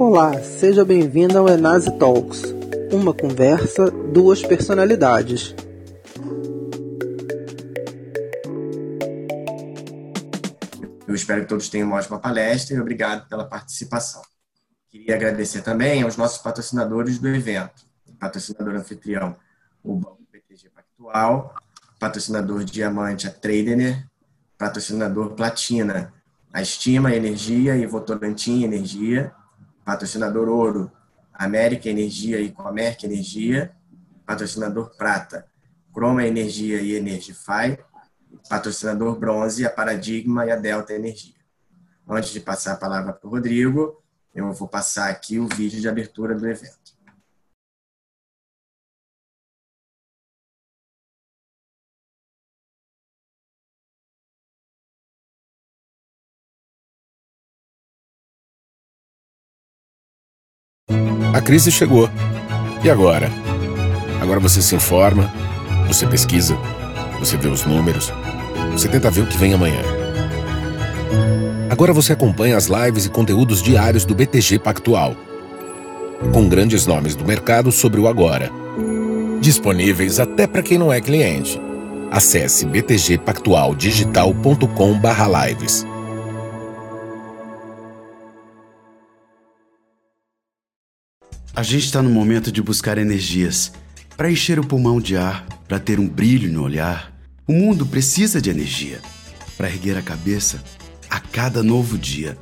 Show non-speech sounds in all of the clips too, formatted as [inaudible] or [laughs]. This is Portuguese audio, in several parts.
Olá, seja bem-vindo ao Enase Talks, uma conversa, duas personalidades. Eu espero que todos tenham uma ótima palestra e obrigado pela participação. Queria agradecer também aos nossos patrocinadores do evento. patrocinador anfitrião, o Banco BTG Pactual, patrocinador diamante, a Tradener, patrocinador platina, a Estima Energia e Votorantim Energia, patrocinador ouro, América Energia e Comerc Energia, patrocinador prata, Croma Energia e Energify, patrocinador bronze, a Paradigma e a Delta Energia. Antes de passar a palavra para o Rodrigo, eu vou passar aqui o vídeo de abertura do evento. Crise chegou. E agora? Agora você se informa, você pesquisa, você vê os números, você tenta ver o que vem amanhã. Agora você acompanha as lives e conteúdos diários do BTG Pactual, com grandes nomes do mercado sobre o agora. Disponíveis até para quem não é cliente. Acesse btgpactualdigital.com/lives. A gente está no momento de buscar energias para encher o pulmão de ar, para ter um brilho no olhar. O mundo precisa de energia para erguer a cabeça a cada novo dia.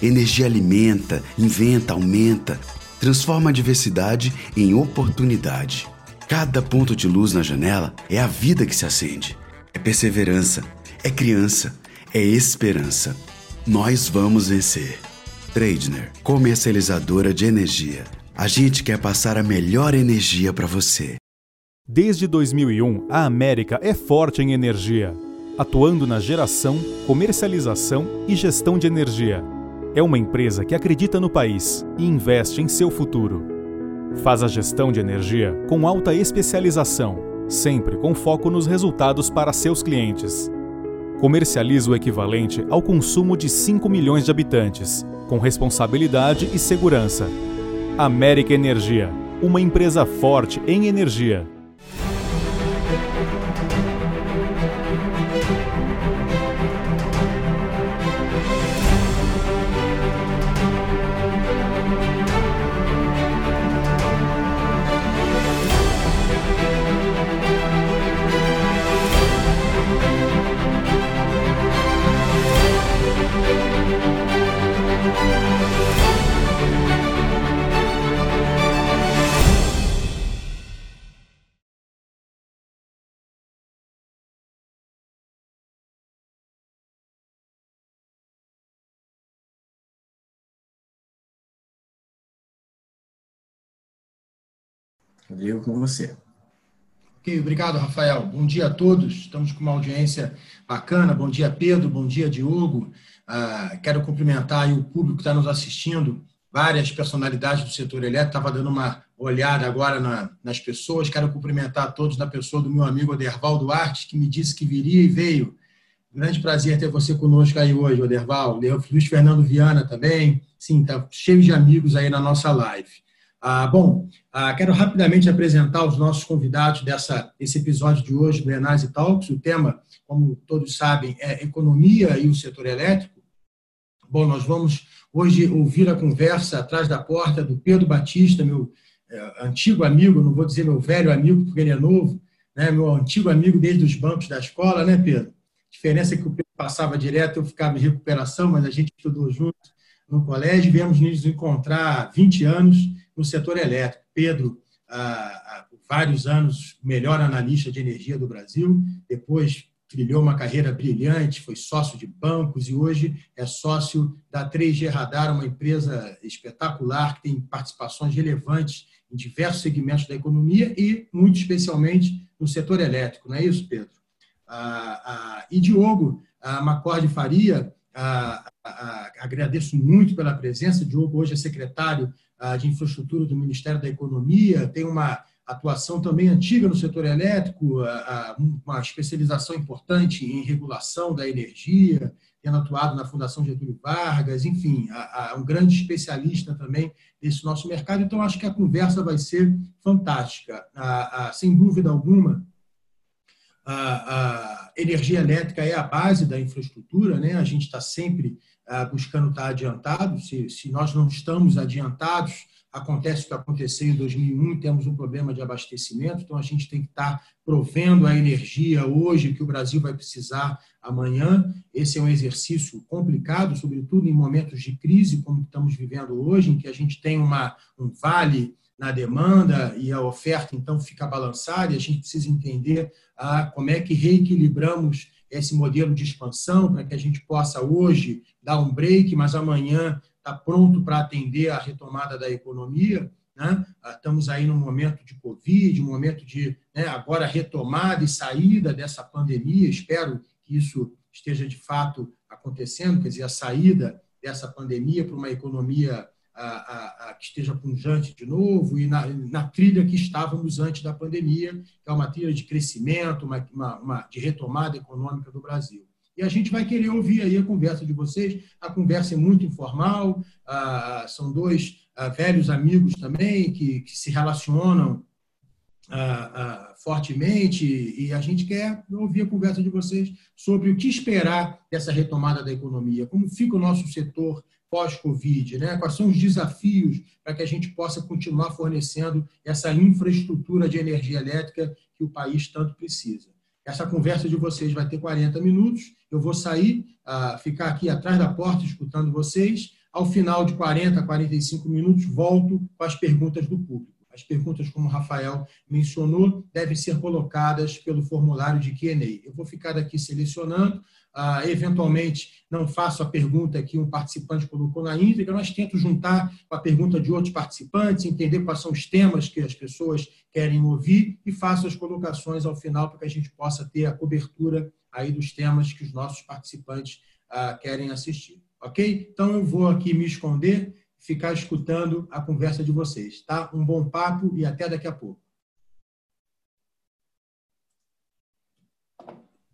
Energia alimenta, inventa, aumenta, transforma a diversidade em oportunidade. Cada ponto de luz na janela é a vida que se acende. É perseverança, é criança, é esperança. Nós vamos vencer. Tradner, comercializadora de energia. A gente quer passar a melhor energia para você. Desde 2001, a América é forte em energia, atuando na geração, comercialização e gestão de energia. É uma empresa que acredita no país e investe em seu futuro. Faz a gestão de energia com alta especialização, sempre com foco nos resultados para seus clientes. Comercializa o equivalente ao consumo de 5 milhões de habitantes, com responsabilidade e segurança América Energia, uma empresa forte em energia. Rodrigo, com você. Obrigado, Rafael. Bom dia a todos. Estamos com uma audiência bacana. Bom dia, Pedro. Bom dia, Diogo. Uh, quero cumprimentar o público que está nos assistindo, várias personalidades do setor elétrico. Estava dando uma olhada agora na, nas pessoas. Quero cumprimentar a todos na pessoa do meu amigo Oderval Duarte, que me disse que viria e veio. Grande prazer ter você conosco aí hoje, Oderval. Luiz Fernando Viana também. Sim, está cheio de amigos aí na nossa live. Ah, bom, ah, quero rapidamente apresentar os nossos convidados dessa esse episódio de hoje do Enase Talks. O tema, como todos sabem, é economia e o setor elétrico. Bom, nós vamos hoje ouvir a conversa atrás da porta do Pedro Batista, meu é, antigo amigo, não vou dizer meu velho amigo porque ele é novo, né, meu antigo amigo desde os bancos da escola, né, Pedro? A diferença é que o Pedro passava direto, eu ficava em recuperação, mas a gente estudou junto no colégio, viemos nos encontrar há 20 anos no setor elétrico. Pedro, há, vários anos, melhor analista de energia do Brasil, depois trilhou uma carreira brilhante, foi sócio de bancos e hoje é sócio da 3G Radar, uma empresa espetacular que tem participações relevantes em diversos segmentos da economia e, muito especialmente, no setor elétrico. Não é isso, Pedro? Ah, ah, e Diogo ah, Macorde Faria, ah, ah, agradeço muito pela presença. Diogo hoje é secretário de Infraestrutura do Ministério da Economia, tem uma atuação também antiga no setor elétrico, uma especialização importante em regulação da energia, tendo atuado na Fundação Getúlio Vargas, enfim, um grande especialista também desse nosso mercado. Então, acho que a conversa vai ser fantástica. Sem dúvida alguma, a energia elétrica é a base da infraestrutura, né? a gente está sempre buscando estar adiantado. Se, se nós não estamos adiantados, acontece o que aconteceu em 2001, temos um problema de abastecimento, então a gente tem que estar provendo a energia hoje que o Brasil vai precisar amanhã. Esse é um exercício complicado, sobretudo em momentos de crise como estamos vivendo hoje, em que a gente tem uma, um vale na demanda e a oferta então fica balançada e a gente precisa entender ah, como é que reequilibramos esse modelo de expansão para que a gente possa hoje dar um break, mas amanhã está pronto para atender a retomada da economia. Né? Ah, estamos aí num momento de Covid, um momento de né, agora retomada e saída dessa pandemia. Espero que isso esteja de fato acontecendo, quer dizer, a saída dessa pandemia para uma economia a, a, que esteja punjante de novo e na, na, trilha que estávamos antes da pandemia, que é uma trilha de crescimento, uma, uma, uma, de retomada econômica do Brasil. E a gente vai querer ouvir aí a conversa de vocês. A conversa é muito informal, são dois velhos amigos também que, que se relacionam fortemente e a gente quer ouvir a conversa de vocês sobre o que esperar dessa retomada da economia, como fica o nosso setor pós-Covid, né? quais são os desafios para que a gente possa continuar fornecendo essa infraestrutura de energia elétrica que o país tanto precisa. Essa conversa de vocês vai ter 40 minutos, eu vou sair, uh, ficar aqui atrás da porta escutando vocês, ao final de 40, 45 minutos, volto com as perguntas do público. As perguntas, como o Rafael mencionou, devem ser colocadas pelo formulário de Q&A. Eu vou ficar aqui selecionando, ah, eventualmente não faço a pergunta que um participante colocou na íntegra, mas tento juntar com a pergunta de outros participantes, entender quais são os temas que as pessoas querem ouvir e faço as colocações ao final para que a gente possa ter a cobertura aí dos temas que os nossos participantes ah, querem assistir. Ok? Então eu vou aqui me esconder ficar escutando a conversa de vocês, tá? Um bom papo e até daqui a pouco.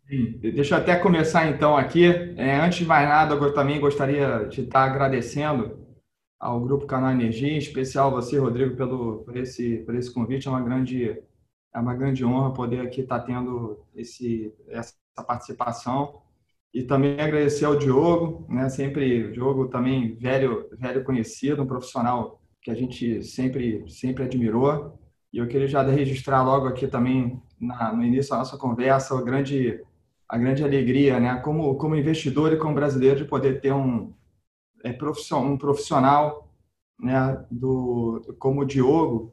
Deixa eu até começar então aqui. É, antes de mais nada, eu também gostaria de estar agradecendo ao Grupo Canal Energia, em especial você, Rodrigo, pelo, por, esse, por esse convite. É uma grande, é uma grande honra poder aqui estar tendo esse, essa participação. E também agradecer ao Diogo, né? Sempre, o Diogo também velho, velho conhecido, um profissional que a gente sempre, sempre admirou. E eu queria já registrar logo aqui também na, no início da nossa conversa a grande, a grande alegria, né? Como, como investidor e como brasileiro de poder ter um, é, profissional, um profissional, né? Do, como o Diogo,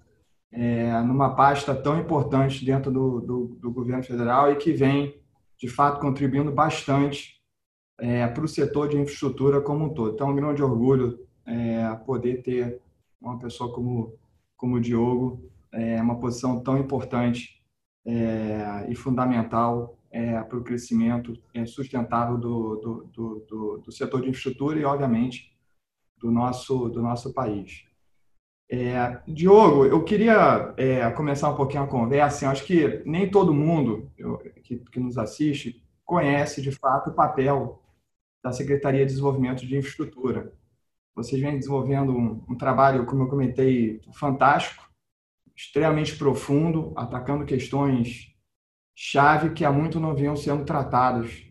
é, numa pasta tão importante dentro do, do, do governo federal e que vem de fato contribuindo bastante é, para o setor de infraestrutura como um todo. Então, é um grande orgulho é, poder ter uma pessoa como, como o Diogo, é, uma posição tão importante é, e fundamental é, para o crescimento é, sustentável do, do, do, do, do setor de infraestrutura e, obviamente, do nosso, do nosso país. É, Diogo, eu queria é, começar um pouquinho a conversa. Eu acho que nem todo mundo eu, que, que, nos assiste conhece de fato o papel da Secretaria de Desenvolvimento de Infraestrutura. Vocês vêm desenvolvendo um, um trabalho, como eu comentei, fantástico, extremamente profundo, atacando questões chave que há muito não vinham sendo tratadas.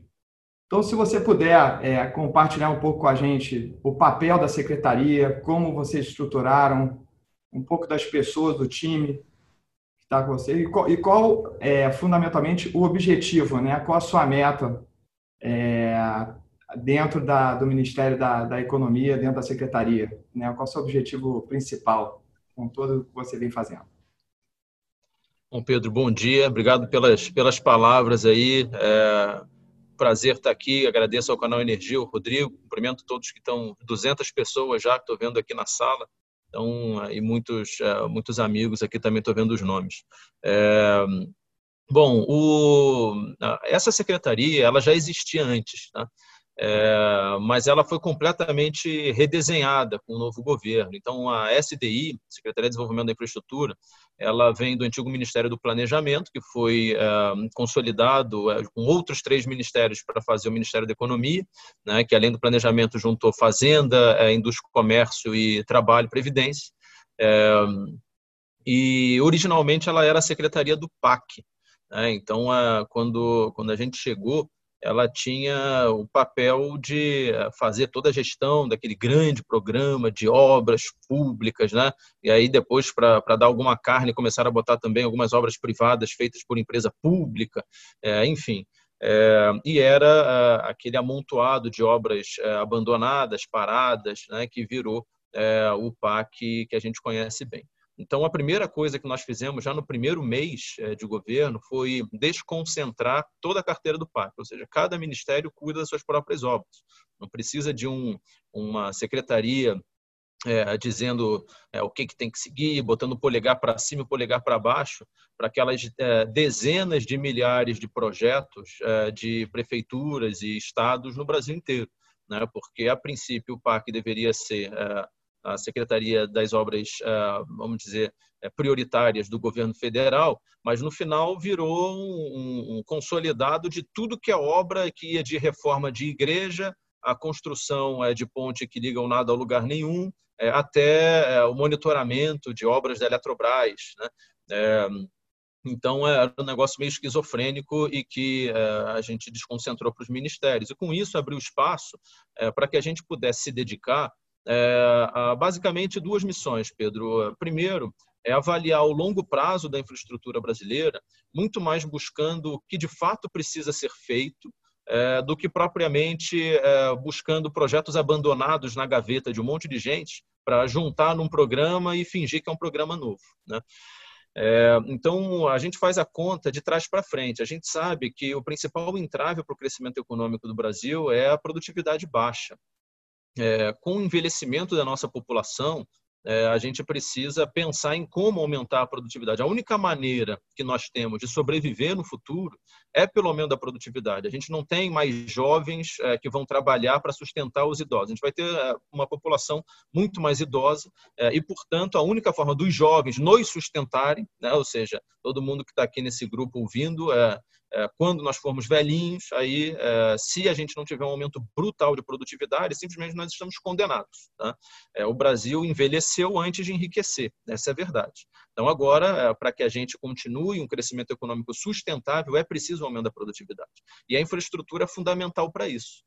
Então, se você puder é, compartilhar um pouco com a gente o papel da secretaria, como vocês estruturaram, um pouco das pessoas do time que está com você e qual, e qual é fundamentalmente o objetivo, né? Qual a sua meta é, dentro da, do Ministério da, da Economia, dentro da Secretaria, né? Qual o seu objetivo principal com tudo que você vem fazendo? Bom, Pedro, bom dia. Obrigado pelas, pelas palavras aí. É, prazer estar aqui. Agradeço ao canal Energia, o Rodrigo. Cumprimento todos que estão, 200 pessoas já que estou vendo aqui na sala. Então, e muitos, é, muitos amigos aqui também estou vendo os nomes. É, bom, o, essa secretaria ela já existia antes. Tá? É, mas ela foi completamente redesenhada com o novo governo. Então, a SDI, Secretaria de Desenvolvimento da Infraestrutura, ela vem do antigo Ministério do Planejamento, que foi é, consolidado é, com outros três ministérios para fazer o Ministério da Economia, né, que além do planejamento juntou Fazenda, é, Indústria, Comércio e Trabalho e Previdência. É, e originalmente ela era a secretaria do PAC. Né, então, quando, quando a gente chegou, ela tinha o papel de eh, fazer toda a gestão daquele grande programa de obras públicas, né? E aí depois para dar alguma carne começaram a botar também algumas obras privadas feitas por empresa pública, é, enfim. É, e era aquele amontoado de obras abandonadas, paradas, né? Que virou o PAC que a gente conhece bem. Então, a primeira coisa que nós fizemos já no primeiro mês eh, de governo foi desconcentrar toda a carteira do PAC, ou seja, cada ministério cuida das suas próprias obras. Não precisa de um, uma secretaria é, dizendo é, o que, que tem que seguir, botando o polegar para cima e o polegar para baixo, para aquelas é, dezenas de milhares de projetos de prefeituras e estados no Brasil inteiro. Né? Porque, a princípio, o PAC deveria ser a Secretaria das Obras, ah, vamos dizer, eh, prioritárias do governo federal, mas no final virou um, consolidado de tudo que é obra que ia de reforma de igreja, a construção eh, de ponte que liga o nada ao lugar nenhum, eh, até o monitoramento de obras da Eletrobras. Né? Então, era um negócio meio esquizofrênico e que a gente desconcentrou para os ministérios. E, com isso, abriu espaço para que a gente pudesse se dedicar é, basicamente duas missões, Pedro. Primeiro, é avaliar o longo prazo da infraestrutura brasileira, muito mais buscando o que de fato precisa ser feito, é, do que propriamente é, buscando projetos abandonados na gaveta de um monte de gente para juntar num programa e fingir que é um programa novo. Né? É, então, a gente faz a conta de trás para frente. A gente sabe que o principal entrave para o crescimento econômico do Brasil é a produtividade baixa é, com o envelhecimento da nossa população, é, a gente precisa pensar em como aumentar a produtividade. A única maneira que nós temos de sobreviver no futuro é pelo aumento da produtividade. A gente não tem mais jovens é, que vão trabalhar para sustentar os idosos. A gente vai ter é, uma população muito mais idosa é, e, portanto, a única forma dos jovens nos sustentarem, né, ou seja, todo mundo que está aqui nesse grupo ouvindo, é, quando nós formos velhinhos, aí, é, se a gente não tiver um aumento brutal de produtividade, simplesmente nós estamos condenados. Tá? É, o Brasil envelheceu antes de enriquecer, essa é a verdade. Então, agora, para que a gente continue um crescimento econômico sustentável, é preciso um aumento da produtividade. E a infraestrutura é fundamental para isso.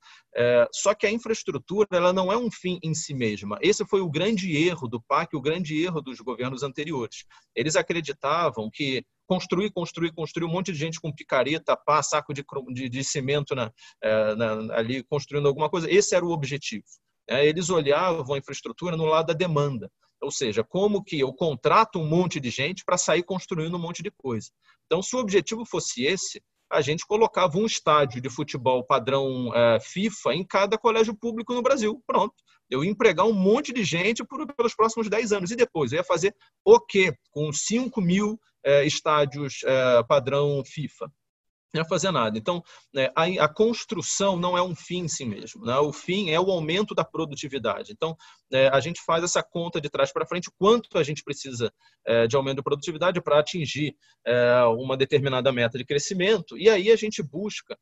só que a infraestrutura ela não é um fim em si mesma. Esse foi o grande erro do PAC, o grande erro dos governos anteriores. Eles acreditavam que construir, construir, construir, um monte de gente com picareta, pá, saco de, de, de cimento na, é, na, ali construindo alguma coisa. Esse era o objetivo. É, eles olhavam a infraestrutura no lado da demanda. Ou seja, como que eu contrato um monte de gente para sair construindo um monte de coisa. Então, se o objetivo fosse esse, a gente colocava um estádio de futebol padrão é, FIFA em cada colégio público no Brasil. Pronto. Eu ia empregar um monte de gente por, pelos próximos 10 anos. E depois, eu ia fazer o quê? Com 5 mil é, estádios é, padrão FIFA. Não fazer nada. Então, é, a, construção não é um fim em si mesmo. Né? O fim é o aumento da produtividade. Então, a gente faz essa conta de trás para frente, quanto a gente precisa de aumento de produtividade para atingir uma determinada meta de crescimento. E aí a gente busca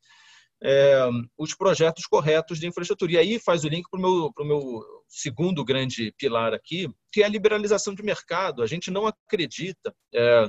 os projetos corretos de infraestrutura. E aí faz o link para o meu, meu segundo grande pilar aqui, que é a liberalização de mercado. A gente não acredita. É,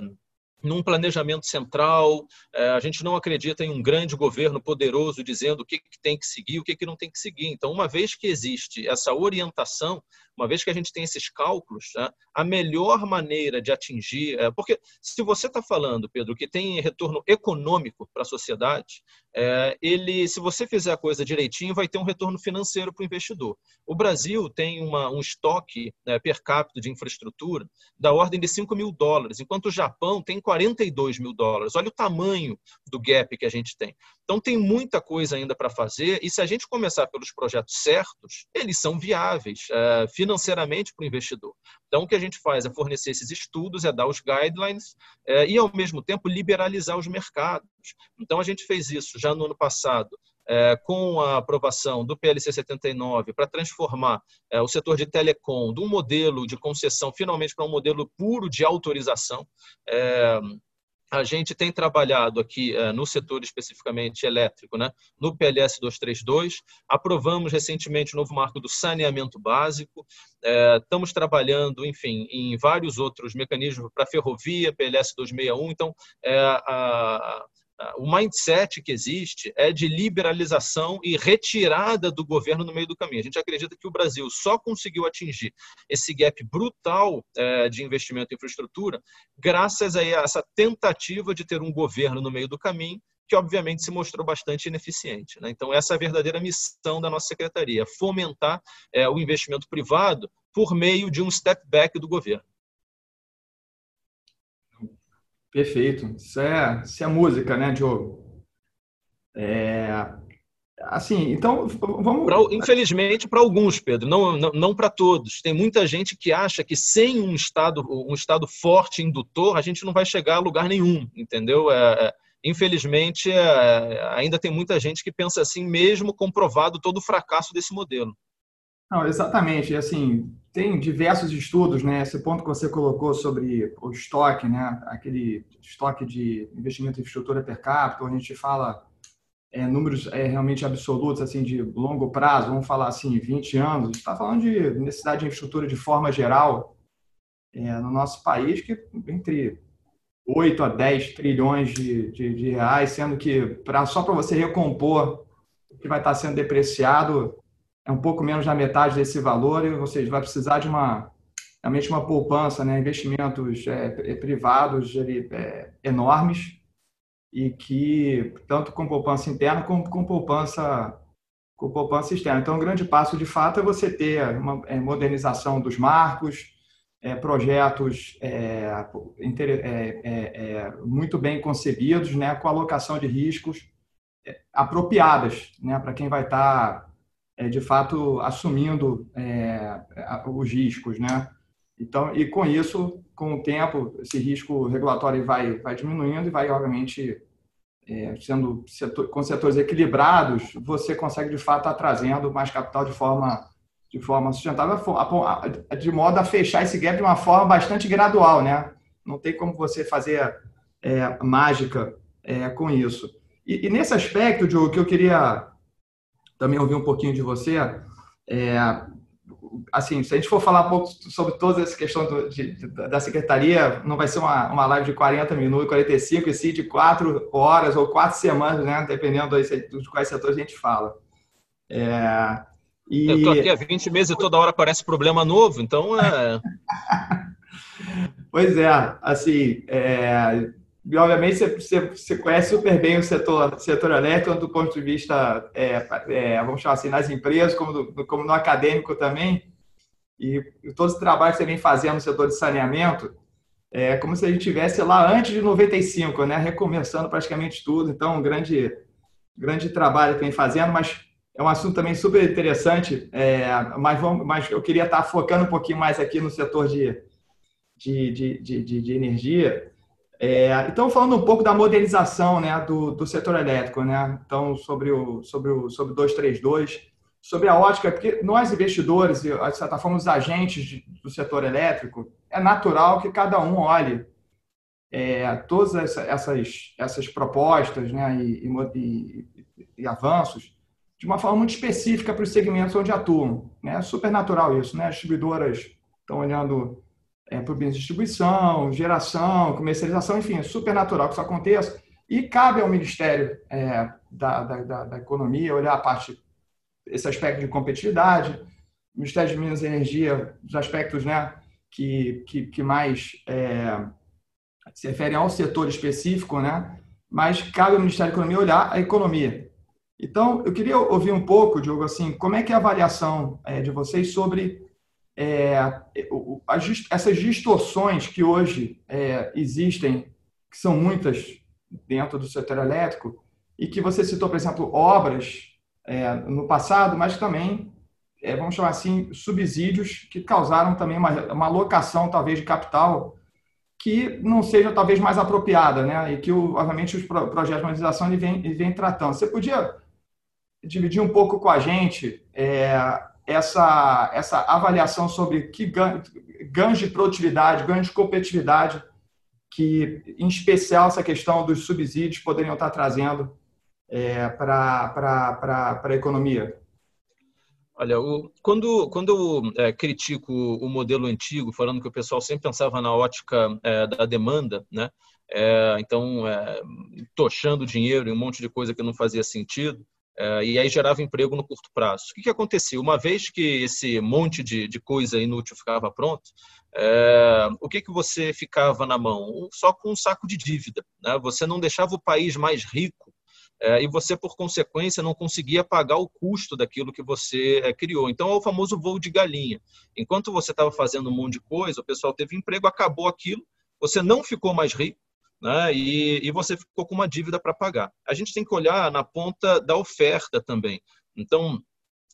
num planejamento central, é, a gente não acredita em um grande governo poderoso dizendo o que, tem que seguir, o que, não tem que seguir. Então, uma vez que existe essa orientação, uma vez que a gente tem esses cálculos, né, a melhor maneira de atingir. É, porque se você está falando, Pedro, que tem retorno econômico para a sociedade, é, ele, se você fizer a coisa direitinho, vai ter um retorno financeiro para o investidor. O Brasil tem uma, um estoque né, per capita de infraestrutura da ordem de 5 mil dólares, enquanto o Japão tem 42 mil dólares. Olha o tamanho do gap que a gente tem. Então, tem muita coisa ainda para fazer, e se a gente começar pelos projetos certos, eles são viáveis é, financeiramente para o investidor. Então, o que a gente faz é fornecer esses estudos, é dar os guidelines é, e, ao mesmo tempo, liberalizar os mercados. Então, a gente fez isso já no ano passado é, com a aprovação do PLC 79 para transformar é, o setor de telecom de um modelo de concessão finalmente para um modelo puro de autorização. É, a gente tem trabalhado aqui é, no setor especificamente elétrico, né, no PLS 232, aprovamos recentemente o novo marco do saneamento básico, é, estamos trabalhando, enfim, em vários outros mecanismos para ferrovia, PLS 261, então é, a, o mindset que existe é de liberalização e retirada do governo no meio do caminho. A gente acredita que o Brasil só conseguiu atingir esse gap brutal é, de investimento em infraestrutura graças a essa tentativa de ter um governo no meio do caminho que obviamente se mostrou bastante ineficiente. Né? Então, essa é a verdadeira missão da nossa secretaria, fomentar é, o investimento privado por meio de um step back do governo. Perfeito. Isso é, isso é música, né, Diogo? É, assim, então vamos. Pra, infelizmente, para alguns, Pedro, não, não, não para todos. Tem muita gente que acha que sem um estado, um estado forte indutor, a gente não vai chegar a lugar nenhum, entendeu? É, é, infelizmente, é, ainda tem muita gente que pensa assim, mesmo comprovado todo o fracasso desse modelo. Não, exatamente. Assim, tem diversos estudos, né? Esse ponto que você colocou sobre o estoque, né? Aquele estoque de investimento em infraestrutura per capita, onde a gente fala é, números é, realmente absolutos, assim, de longo prazo, vamos falar assim, 20 anos. A gente está falando de necessidade de infraestrutura de forma geral é, no nosso país, que entre 8 a 10 trilhões de, de, de reais, sendo que pra, só para você recompor o que vai estar sendo depreciado, é um pouco menos da metade desse valor, ou seja, vai precisar de uma realmente uma poupança, né, investimentos é, privados é, enormes e que tanto com poupança interna como com poupança com poupança externa. Então, um grande passo de fato é você ter uma é, modernização dos marcos, é, projetos é, é, muito bem concebidos, né, com alocação de riscos apropriadas, né, para quem vai estar tá é, de fato assumindo é, os riscos, né? Então, e com isso, com o tempo, esse risco regulatório vai, vai diminuindo e vai, obviamente, é, sendo setor, com setores equilibrados, você consegue, de fato, estar trazendo mais capital de forma, de forma sustentável, de modo a fechar esse gap de uma forma bastante gradual, né? Não tem como você fazer é, mágica é, com isso. E, e, nesse aspecto, Diogo, que eu queria também ouvir um pouquinho de você. É, assim, se a gente for falar um pouco sobre toda essa questão do, de, da secretaria, não vai ser uma, uma live de 40 minutos, 45, e sim de 4 horas ou 4 semanas, né? Dependendo de quais setores a gente fala. É, e... Eu estou aqui há 20 meses e toda hora aparece problema novo, então é... [laughs] pois é, assim, é, e, obviamente, você, você, conhece super bem o setor, setor elétrico, do ponto de vista, é, é, vamos chamar assim, nas empresas, como, do, como no acadêmico também. E, e todo esse trabalho que você vem fazendo no setor de saneamento, é como se a gente estivesse lá antes de 95, né? recomeçando praticamente tudo. Então, um grande, grande trabalho que vem fazendo, mas é um assunto também super interessante. É, mas, vamos, mas eu queria estar focando um pouquinho mais aqui no setor de, de, de, de, de energia. É, então, falando um pouco da modernização né, do, do setor elétrico, né? então, sobre o, sobre, o, sobre o 232, sobre a ótica, porque nós investidores, de certa forma, os agentes de, do setor elétrico, é natural que cada um olhe é, todas essa, essas, essas propostas né, e, e, e, avanços de uma forma muito específica para os segmentos onde atuam. Né? É super natural isso. Né? As distribuidoras estão olhando é, por bens de distribuição, geração, comercialização, enfim, é super natural que isso aconteça. E cabe ao Ministério é, da, da, da, Economia olhar a parte, esse aspecto de competitividade, o Ministério de Minas e Energia, os aspectos né, que, que, que mais é, se referem ao setor específico, né, mas cabe ao Ministério da Economia olhar a economia. Então, eu queria ouvir um pouco, Diogo, assim, como é que é a avaliação é, de vocês sobre é, essas distorções que hoje é, existem, que são muitas dentro do setor elétrico, e que você citou, por exemplo, obras é, no passado, mas também, é, vamos chamar assim, subsídios que causaram também uma, uma alocação, talvez, de capital que não seja, talvez, mais apropriada, né? e que, obviamente, os projetos de modernização ele vem, ele vem tratando. Você podia dividir um pouco com a gente é, essa, essa avaliação sobre que ganhos de produtividade, ganhos de competitividade, que, em especial, essa questão dos subsídios poderiam estar trazendo é, para a economia? Olha, o, quando, quando eu é, critico o modelo antigo, falando que o pessoal sempre pensava na ótica é, da demanda, né? É, então, é, tochando dinheiro e um monte de coisa que não fazia sentido, e aí gerava emprego no curto prazo. O que, que acontecia? Uma vez que esse monte de, de coisa inútil ficava pronto, é, o que, que você ficava na mão? Só com um saco de dívida. Né? Você não deixava o país mais rico é, e você, por consequência, não conseguia pagar o custo daquilo que você é, criou. Então, é o famoso voo de galinha. Enquanto você estava fazendo um monte de coisa, o pessoal teve emprego, acabou aquilo, você não ficou mais rico, né? E, e você ficou com uma dívida para pagar. A gente tem que olhar na ponta da oferta também. Então,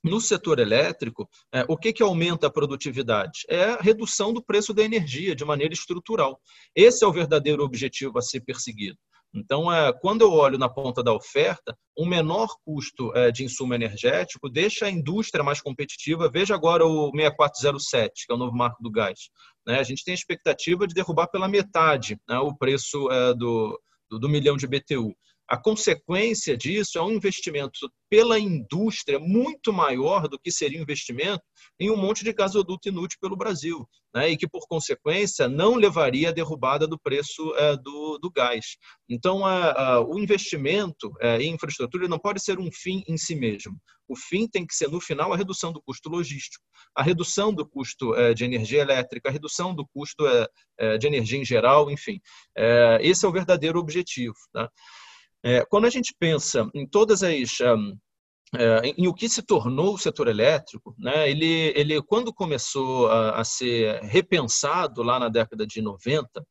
no setor elétrico, é, o que, que aumenta a produtividade? É a redução do preço da energia de maneira estrutural. Esse é o verdadeiro objetivo a ser perseguido. Então, é, quando eu olho na ponta da oferta, um menor custo é, de insumo energético deixa a indústria mais competitiva. Veja agora o 6407, que é o novo marco do gás. Né? A gente tem a expectativa de derrubar pela metade né, o preço é, do, do, do milhão de BTU. A consequência disso é um investimento pela indústria muito maior do que seria um investimento em um monte de gasoduto inútil pelo Brasil, né? e que, por consequência, não levaria à derrubada do preço é, do, do, gás. Então, a, a, o investimento é, em infraestrutura não pode ser um fim em si mesmo. O fim tem que ser, no final, a redução do custo logístico, a redução do custo é, de energia elétrica, a redução do custo é, é, de energia em geral, enfim. É, esse é o verdadeiro objetivo. Tá? É, quando a gente pensa em todas as um, é, em, em, o que se tornou o setor elétrico, né, ele, ele quando começou a, a ser repensado lá na década de 90,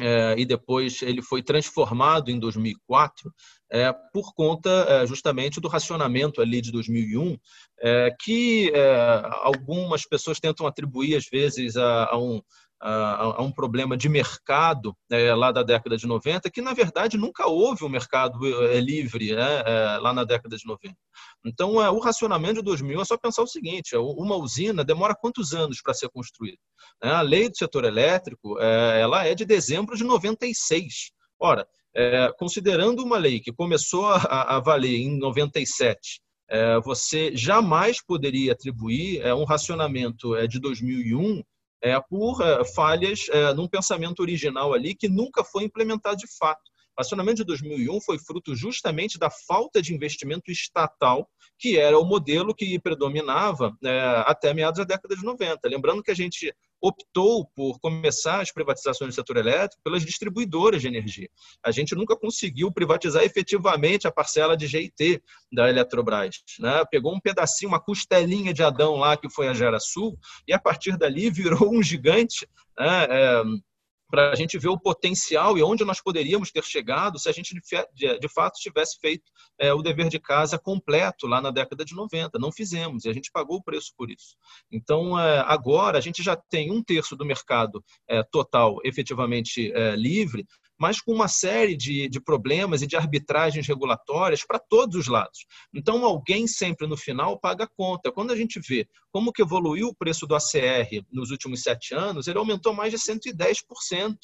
é, e depois ele foi transformado em 2004 é, por conta é, justamente do racionamento ali de 2001, é, que é, algumas pessoas tentam atribuir às vezes a, a um a, um problema de mercado é, lá da década de 90, que na verdade nunca houve um mercado é, livre é, lá na década de 90. Então, é, o racionamento de 2000 é só pensar o seguinte: é, uma usina demora quantos anos para ser construída? Né? A lei do setor elétrico é, ela é de dezembro de 96. Ora, considerando uma lei que começou a, a valer em 97, você jamais poderia atribuir um racionamento de 2001 é, por é, falhas é, num pensamento original ali que nunca foi implementado de fato. O acionamento de 2001 foi fruto justamente da falta de investimento estatal, que era o modelo que predominava é, até meados da década de 90. Lembrando que a gente optou por começar as privatizações do setor elétrico pelas distribuidoras de energia. A gente nunca conseguiu privatizar efetivamente a parcela de GIT da Eletrobras. Né? Pegou um pedacinho, uma costelinha de Adão lá, que foi a Gerasul, e a partir dali virou um gigante. Né? É, para a gente ver o potencial e onde nós poderíamos ter chegado se a gente, de, fato, tivesse feito é, o dever de casa completo lá na década de 90. Não fizemos e a gente pagou o preço por isso. Então, é, agora, a gente já tem um terço do mercado é, total efetivamente é, livre, mas com uma série de, de problemas e de arbitragens regulatórias para todos os lados. Então, alguém sempre no final paga a conta. Quando a gente vê como que evoluiu o preço do ACR nos últimos sete anos, ele aumentou mais de 110%.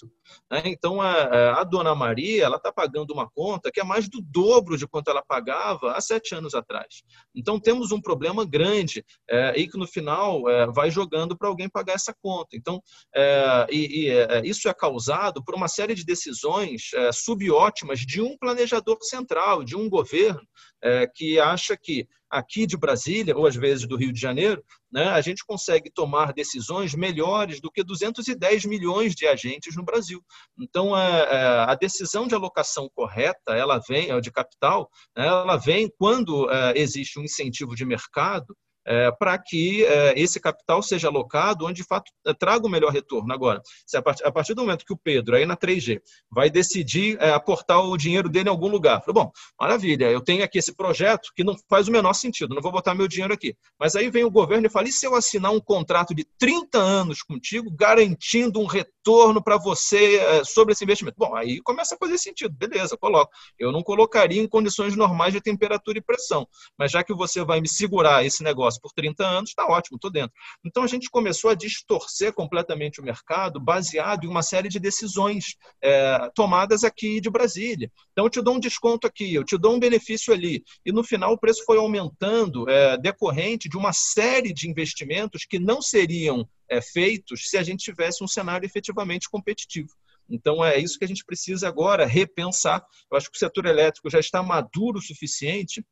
Né? Então, a, a dona Maria ela está pagando uma conta que é mais do dobro de quanto ela pagava há sete anos atrás. Então, temos um problema grande é, e que no final é, vai jogando para alguém pagar essa conta. Então, é, e, e é, isso é causado por uma série de decisões decisões é, subótimas de um planejador central, de um governo é, que acha que aqui de Brasília, ou às vezes do Rio de Janeiro, né, a gente consegue tomar decisões melhores do que 210 milhões de agentes no Brasil. Então, a, é, é, a decisão de alocação correta, ela vem, de capital, né, ela vem quando é, existe um incentivo de mercado é, para que é, esse capital seja alocado onde de fato é, traga o melhor retorno. Agora, se a, partir, a partir do momento que o Pedro, aí na 3G, vai decidir é, aportar o dinheiro dele em algum lugar, falo, bom, maravilha, eu tenho aqui esse projeto que não faz o menor sentido, não vou botar meu dinheiro aqui. Mas aí vem o governo e fala: e se eu assinar um contrato de 30 anos contigo, garantindo um retorno? Retorno para você é, sobre esse investimento. Bom, aí começa a fazer sentido, beleza, coloco. Eu não colocaria em condições normais de temperatura e pressão, mas já que você vai me segurar esse negócio por 30 anos, está ótimo, estou dentro. Então a gente começou a distorcer completamente o mercado baseado em uma série de decisões é, tomadas aqui de Brasília. Então eu te dou um desconto aqui, eu te dou um benefício ali, e no final o preço foi aumentando é, decorrente de uma série de investimentos que não seriam é, feitos se a gente tivesse um cenário efetivamente competitivo. Então, é isso que a gente precisa agora repensar. Eu acho que o setor elétrico já está maduro o suficiente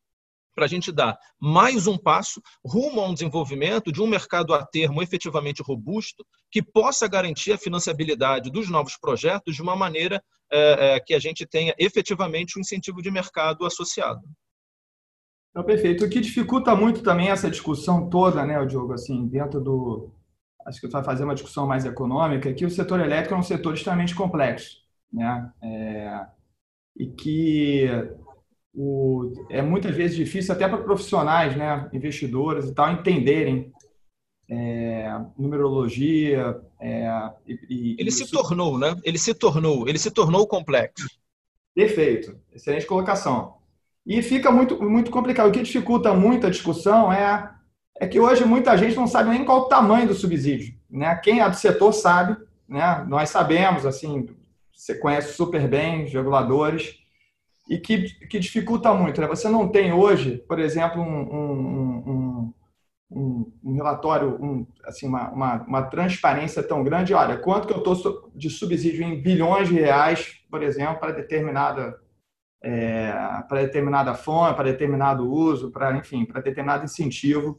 para a gente dar mais um passo rumo a um desenvolvimento de um mercado a termo efetivamente robusto, que possa garantir a financiabilidade dos novos projetos de uma maneira é, é, que a gente tenha efetivamente um incentivo de mercado associado. Então, perfeito. O que dificulta muito também essa discussão toda, né, Diogo, assim, dentro do. Acho que vai fazer uma discussão mais econômica, é que o setor elétrico é um setor extremamente complexo, né? É, e que o, é muitas vezes difícil até para profissionais, né, investidores e tal, entenderem é, numerologia. É, e, ele se tornou, né? Ele se tornou, ele se tornou complexo. Perfeito, excelente colocação. E fica muito, muito complicado. O que dificulta muito a discussão é, é que hoje muita gente não sabe nem qual o tamanho do subsídio. Né? Quem é do setor sabe, né? nós sabemos, assim, você conhece super bem os reguladores, e que, que dificulta muito. Né? Você não tem hoje, por exemplo, um, um, um, um relatório, assim, uma, uma, uma, transparência tão grande. Olha, quanto que eu estou de subsídio em bilhões de reais, por exemplo, para determinada é, para determinada fonte, para determinado uso, para enfim, para determinado incentivo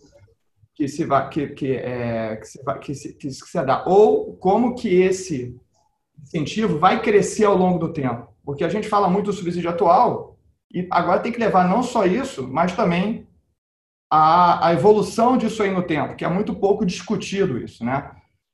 que se vai que que, é, que, se, vai, que, se, que se dá ou como que esse incentivo vai crescer ao longo do tempo, porque a gente fala muito do subsídio atual e agora tem que levar não só isso, mas também a, a evolução disso aí no tempo, que é muito pouco discutido isso, né?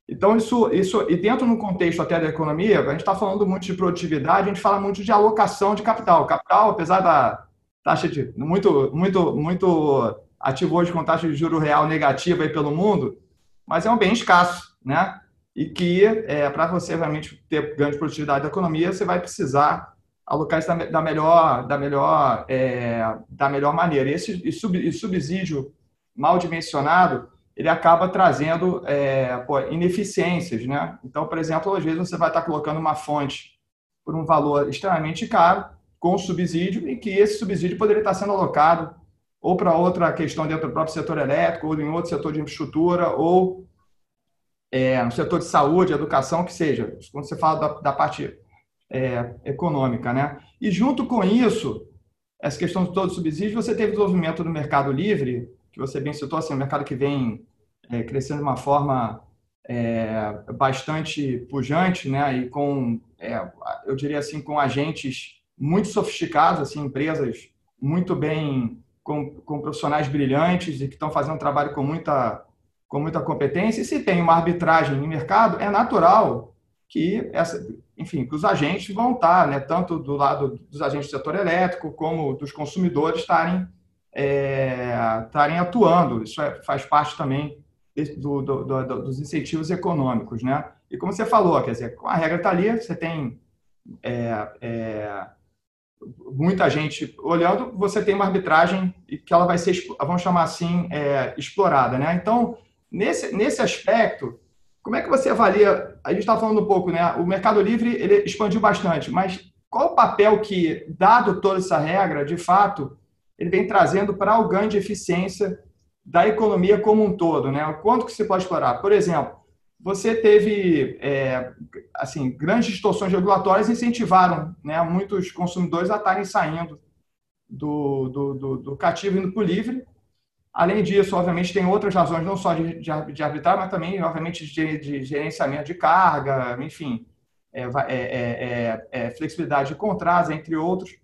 Então, isso, isso, e dentro no contexto até da economia, a gente está falando muito de produtividade, a gente fala muito de alocação de capital. Capital, apesar da taxa de. muito, muito, muito ativo hoje com taxa de juro real negativa aí pelo mundo, mas é um bem escasso, né? E que, é, para você realmente ter ganho de produtividade da economia, você vai precisar alocar isso da, da melhor, da melhor, é, da melhor maneira. E esse e subsídio mal dimensionado ele acaba trazendo é, pô, ineficiências, né? Então, por exemplo, às vezes você vai estar colocando uma fonte por um valor extremamente caro, com subsídio, e que esse subsídio poderia estar sendo alocado ou para outra questão dentro do próprio setor elétrico, ou em outro setor de infraestrutura, ou é, no setor de saúde, educação, que seja, quando você fala da, da parte é, econômica, né? E junto com isso, essa questão de todo subsídio, você teve o desenvolvimento do mercado livre, que você bem citou, assim, um mercado que vem é, crescendo de uma forma é, bastante pujante, né? E com, é, eu diria assim, com agentes muito sofisticados, assim, empresas muito bem, com, com profissionais brilhantes e que estão fazendo um trabalho com muita, com muita competência. E se tem uma arbitragem em mercado, é natural que essa, enfim, que os agentes vão estar, né, tanto do lado dos agentes do setor elétrico como dos consumidores estarem é, estarem atuando. Isso é, faz parte também do, do, do, dos incentivos econômicos, né? E como você falou, quer dizer, a regra está ali, você tem é, é, muita gente olhando, você tem uma arbitragem que ela vai ser, vamos chamar assim, é, explorada, né? Então, nesse, nesse aspecto, como é que você avalia? A gente está falando um pouco, né? O Mercado Livre ele expandiu bastante, mas qual o papel que, dado toda essa regra, de fato, ele vem trazendo para o ganho de eficiência da economia como um todo, né? O quanto que você pode explorar? Por exemplo, você teve é, assim grandes distorções regulatórias incentivaram né, muitos consumidores a estarem saindo do, do, do, do cativo indo para o livre. Além disso, obviamente, tem outras razões, não só de, de, de mas também, obviamente, de, de gerenciamento de carga, enfim, é, é, é, é, é flexibilidade de contratos, entre outros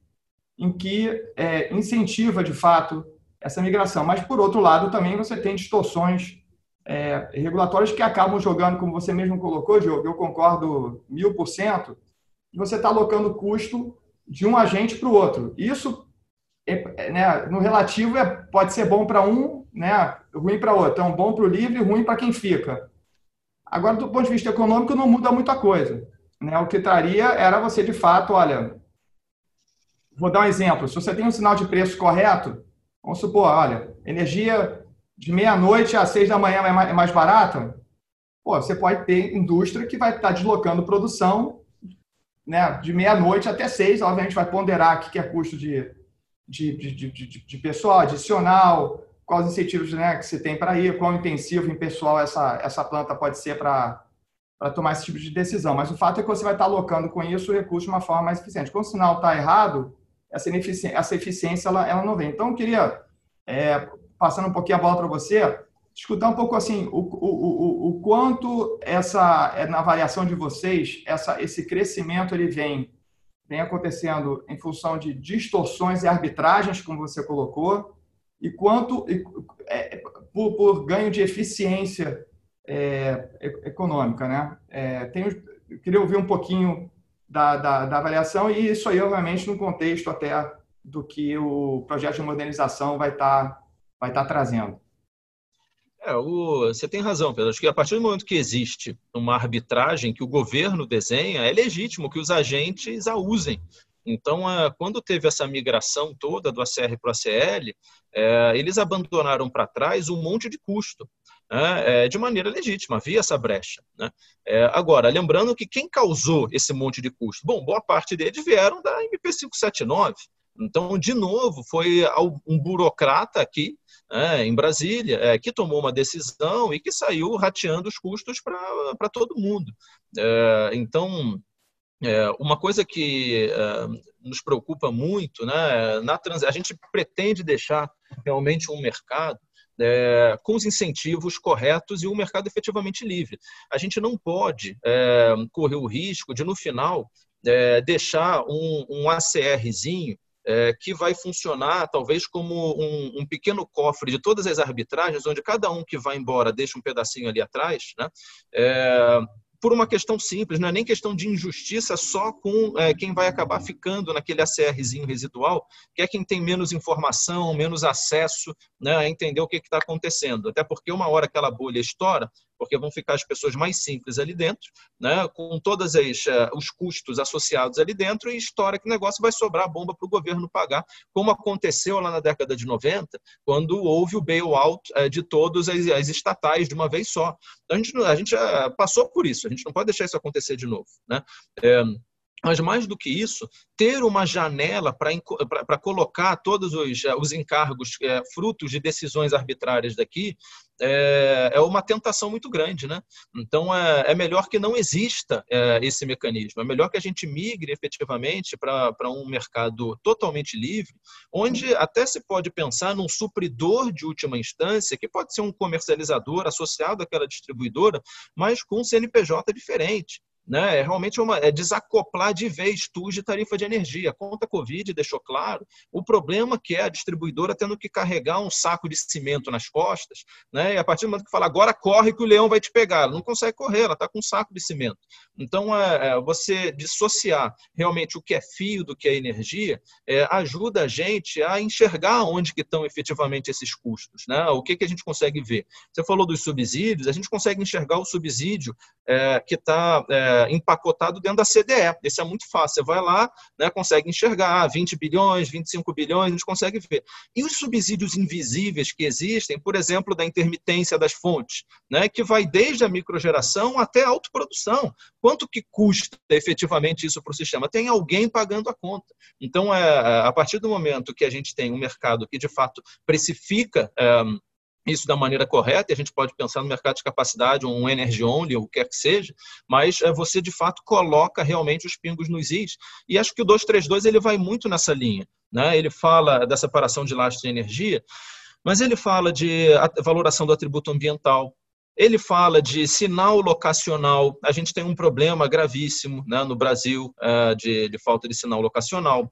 em que é, incentiva, de fato, essa migração. Mas, por outro lado, também você tem distorções é, regulatórias que acabam jogando, como você mesmo colocou, Diogo, eu concordo mil por cento, você está alocando custo de um agente para o outro. Isso, é, né, no relativo, é, pode ser bom para um, né, ruim para outro. Então, bom para o livre ruim para quem fica. Agora, do ponto de vista econômico, não muda muita coisa. Né? O que traria era você, de fato, olha, vou dar um exemplo. Se você tem um sinal de preço correto, vamos supor, olha, energia de meia-noite às seis da manhã é mais barata, pô, você pode ter indústria que vai estar deslocando produção né, de meia-noite até seis, obviamente vai ponderar o que é custo de, de, de, de, de pessoal adicional, quais incentivos né, que você tem para ir, quão intensivo em pessoal essa, essa planta pode ser para tomar esse tipo de decisão. Mas o fato é que você vai estar alocando com isso o recurso de uma forma mais eficiente. Quando o sinal está errado, essa eficiência, essa eficiência ela, ela não vem. Então, eu queria, é, passando um pouquinho a bola para você, escutar um pouco assim o, o, o, o quanto essa é, na avaliação de vocês essa esse crescimento ele vem vem acontecendo em função de distorções e arbitragens como você colocou e quanto é, por, por, ganho de eficiência é, econômica né? É, tenho, queria ouvir um pouquinho da, da, da avaliação e isso aí obviamente no contexto até do que o projeto de modernização vai estar tá, vai estar tá trazendo é, o, você tem razão, Pedro. Acho que a partir do momento que existe uma arbitragem que o governo desenha, é legítimo que os agentes a usem. Então, é, quando teve essa migração toda do ACR para o ACL, é, eles abandonaram para trás um monte de custo, né, é, de maneira legítima, havia essa brecha. Né. Agora, lembrando que quem causou esse monte de custo? Bom, boa parte deles vieram da MP579. Então, de novo, foi um burocrata aqui é, em Brasília, é, que tomou uma decisão e que saiu rateando os custos para todo mundo. É, então, é, uma coisa que é, nos preocupa muito, né, na trans... a gente pretende deixar realmente um mercado é, com os incentivos corretos e um mercado efetivamente livre. A gente não pode é, correr o risco de, no final, é, deixar um, um ACRzinho é, que vai funcionar talvez como um, um, pequeno cofre de todas as arbitragens, onde cada um que vai embora deixa um pedacinho ali atrás, né? É, por uma questão simples, não é nem questão de injustiça só com é, quem vai acabar ficando naquele ACRzinho residual, que é quem tem menos informação, menos acesso né, a entender o que está acontecendo. Até porque uma hora aquela bolha estoura, porque vão ficar as pessoas mais simples ali dentro, né, com todos uh, os custos associados ali dentro, e estoura que o negócio vai sobrar bomba para o governo pagar, como aconteceu lá na década de 90, quando houve o bailout uh, de todas as, estatais de uma vez só. Então, a gente, a gente uh, passou por isso, a gente não pode deixar isso acontecer de novo. Né? É, mas mais do que isso, ter uma janela para colocar todos os, os encargos é, frutos de decisões arbitrárias daqui é, é, uma tentação muito grande. Né? Então, é, é melhor que não exista é, esse mecanismo. É melhor que a gente migre efetivamente para um mercado totalmente livre, onde até se pode pensar num supridor de última instância, que pode ser um comercializador associado àquela distribuidora, mas com um CNPJ diferente né? É realmente uma, é desacoplar de vez TUS de tarifa de energia. A conta Covid deixou claro o problema que é a distribuidora tendo que carregar um saco de cimento nas costas, né? e a partir do momento que fala agora corre que o leão vai te pegar, ela não consegue correr, ela está com um saco de cimento. Então, é, é, você dissociar realmente o que é fio do que é energia é, ajuda a gente a enxergar onde que estão efetivamente esses custos. Né? O que, que a gente consegue ver? Você falou dos subsídios, a gente consegue enxergar o subsídio é, que está é, empacotado dentro da CDE. Esse é muito fácil. Você vai lá, né, consegue enxergar 20 bilhões, 25 bilhões, a gente consegue ver. E os subsídios invisíveis que existem, por exemplo, da intermitência das fontes, né, que vai desde a microgeração até a autoprodução. Quanto que custa efetivamente isso para o sistema? Tem alguém pagando a conta. Então, é, a partir do momento que a gente tem um mercado que, de fato, precifica é, isso da maneira correta, e a gente pode pensar no mercado de capacidade, um energy only, ou o que quer que seja, mas é, você de fato coloca realmente os pingos nos is. E acho que o 232 ele vai muito nessa linha. Né? Ele fala da separação de lastro de energia, mas ele fala de valoração do atributo ambiental, ele fala de sinal locacional. A gente tem um problema gravíssimo né, no Brasil é, de, de falta de sinal locacional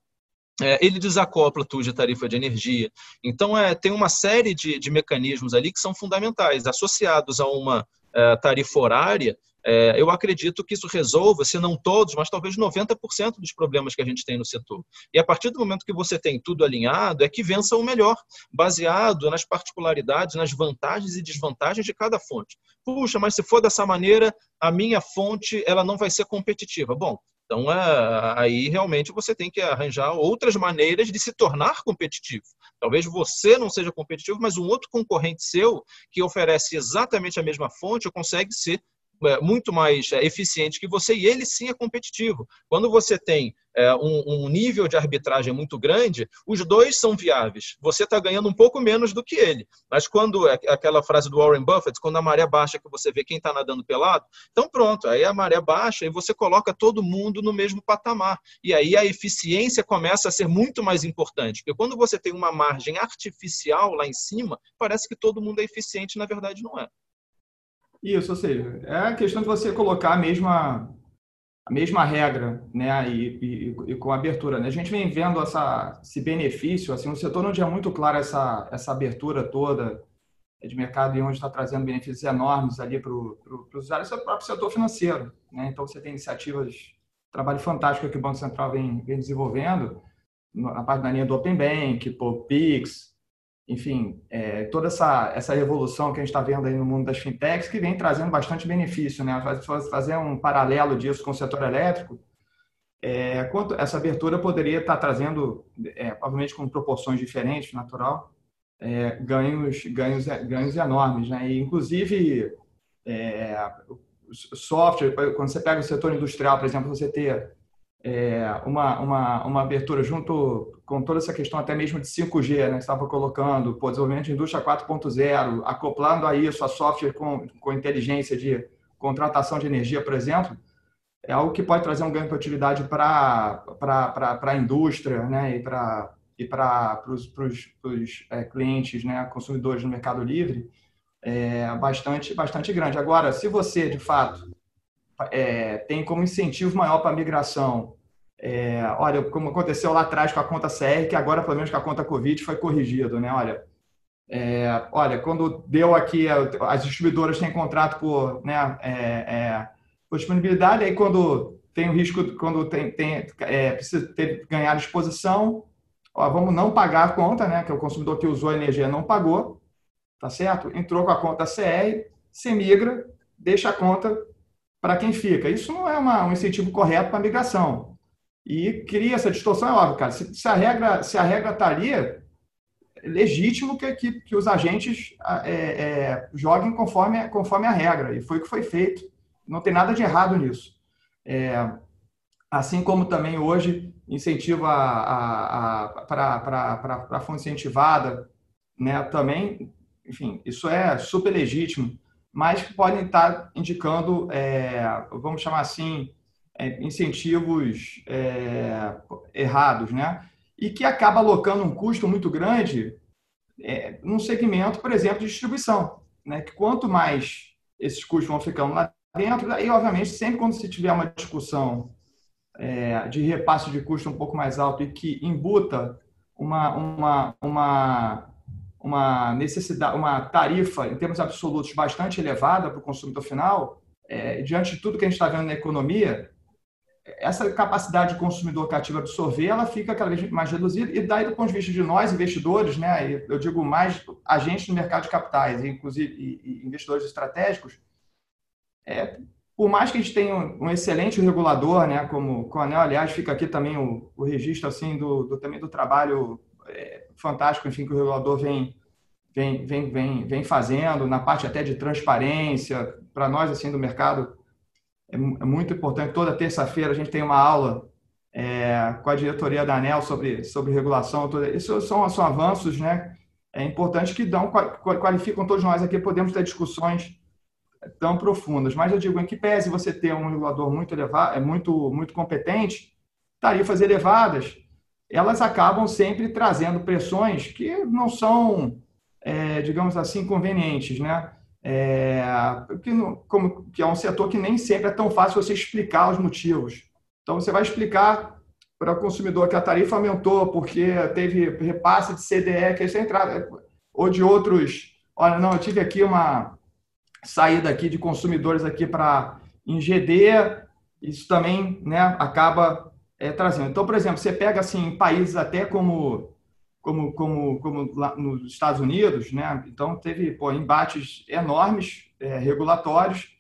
é, ele desacopla tudo de tarifa de energia. Então, é, tem uma série de, de, mecanismos ali que são fundamentais, associados a uma é, tarifa horária, é, eu acredito que isso resolva, se não todos, mas talvez 90% dos problemas que a gente tem no setor. E a partir do momento que você tem tudo alinhado, é que vença o melhor, baseado nas particularidades, nas vantagens e desvantagens de cada fonte. Puxa, mas se for dessa maneira, a minha fonte ela não vai ser competitiva. Bom, então, é, aí realmente você tem que arranjar outras maneiras de se tornar competitivo. Talvez você não seja competitivo, mas um outro concorrente seu que oferece exatamente a mesma fonte consegue ser muito mais é, eficiente que você e ele sim é competitivo. Quando você tem é, um, nível de arbitragem muito grande, os dois são viáveis. Você está ganhando um pouco menos do que ele. Mas quando é aquela frase do Warren Buffett, quando a maré baixa que você vê quem está nadando pelado, então pronto, aí a maré baixa e você coloca todo mundo no mesmo patamar. E aí a eficiência começa a ser muito mais importante. Porque quando você tem uma margem artificial lá em cima, parece que todo mundo é eficiente, na verdade não é. Isso, ou seja, é a questão de você colocar a mesma, a mesma regra, né, e, e, e com abertura. Né? A gente vem vendo essa, esse benefício, assim, o setor onde é muito claro essa, essa abertura toda de mercado e onde está trazendo benefícios enormes ali para os usuários, é o próprio setor financeiro. Né? Então, você tem iniciativas, trabalho fantástico que o Banco Central vem, vem desenvolvendo, na parte da linha do Open Bank, por PIX, enfim, é, toda essa, essa revolução que a gente está vendo aí no mundo das fintechs, que vem trazendo bastante benefício, né? Fazer um paralelo disso com o setor elétrico, é, quanto essa abertura poderia estar tá trazendo, é, com proporções diferentes, natural, é, ganhos, ganhos, ganhos enormes, né? E, inclusive, é, software, quando você pega o setor industrial, por exemplo, você ter é, uma, uma, uma abertura junto com toda essa questão até mesmo de 5G, né? Estava colocando, pô, desenvolvimento de indústria 4.0, acoplando a isso a software com, com inteligência de contratação de energia, por exemplo, é algo que pode trazer um ganho de utilidade para a indústria né? e para e para os é, clientes, né? consumidores no Mercado Livre, é bastante, bastante grande. Agora, se você, de fato, é, tem como incentivo maior para a migração. É, olha, como aconteceu lá atrás com a conta CR, que agora, pelo menos com a conta Covid, foi corrigido, né? Olha, é, olha, quando deu aqui, as distribuidoras têm contrato por, né, é, é, por disponibilidade, aí quando tem o risco, quando tem, tem é, precisa ter, ganhar exposição, ó, vamos não pagar a conta, né, que o consumidor que usou a energia não pagou, tá certo? Entrou com a conta CR, se migra, deixa a conta para quem fica. Isso não é uma, um incentivo correto para a migração. E cria essa distorção, é óbvio, cara. Se, se a regra se a regra está ali, é legítimo que, que, que os agentes é, é, joguem conforme, conforme a regra. E foi o que foi feito. Não tem nada de errado nisso. É, assim como também hoje incentiva para a fonte incentivada, né, também, enfim, isso é super legítimo mas que podem estar indicando, é, vamos chamar assim, é, incentivos é, errados, né? E que acaba alocando um custo muito grande é, num segmento, por exemplo, de distribuição, né? Que quanto mais esses custos vão ficando lá dentro, aí, obviamente, sempre quando se tiver uma discussão é, de repasse de custo um pouco mais alto e que embuta uma, uma, uma uma necessidade, uma tarifa em termos absolutos bastante elevada para o consumidor final, é, diante de tudo que a gente está vendo na economia, essa capacidade do consumidor cativo absorver, ela fica cada vez mais reduzida e daí do ponto de vista de nós investidores, né, eu digo mais agentes no mercado de capitais, inclusive e, investidores estratégicos, é, por mais que a gente tenha um, excelente regulador, né, como o Anel, aliás, fica aqui também o, o registro assim do, do, também do trabalho fantástico, enfim, que o regulador vem, vem, vem, vem, vem fazendo, na parte até de transparência, para nós, assim, do mercado, é, é muito importante. Toda terça-feira a gente tem uma aula é, com a diretoria da ANEL sobre, sobre regulação. Toda, isso são, são avanços, né? É importante que dão, qualificam todos nós aqui, podemos ter discussões tão profundas. Mas eu digo, em que pese você ter um regulador muito elevado, é muito, muito competente, tarifas elevadas, elas acabam sempre trazendo pressões que não são, é, digamos assim, convenientes, né? É, que, como, que é um setor que nem sempre é tão fácil você explicar os motivos. Então, você vai explicar para o consumidor que a tarifa aumentou porque teve repasse de CDE, que é entrada, ou de outros. Olha, não, eu tive aqui uma, saída aqui de consumidores aqui para em GD, isso também né, acaba é, trazendo. Então, por exemplo, você pega assim países até como como como como lá nos Estados Unidos, né? Então teve pô, embates enormes é, regulatórios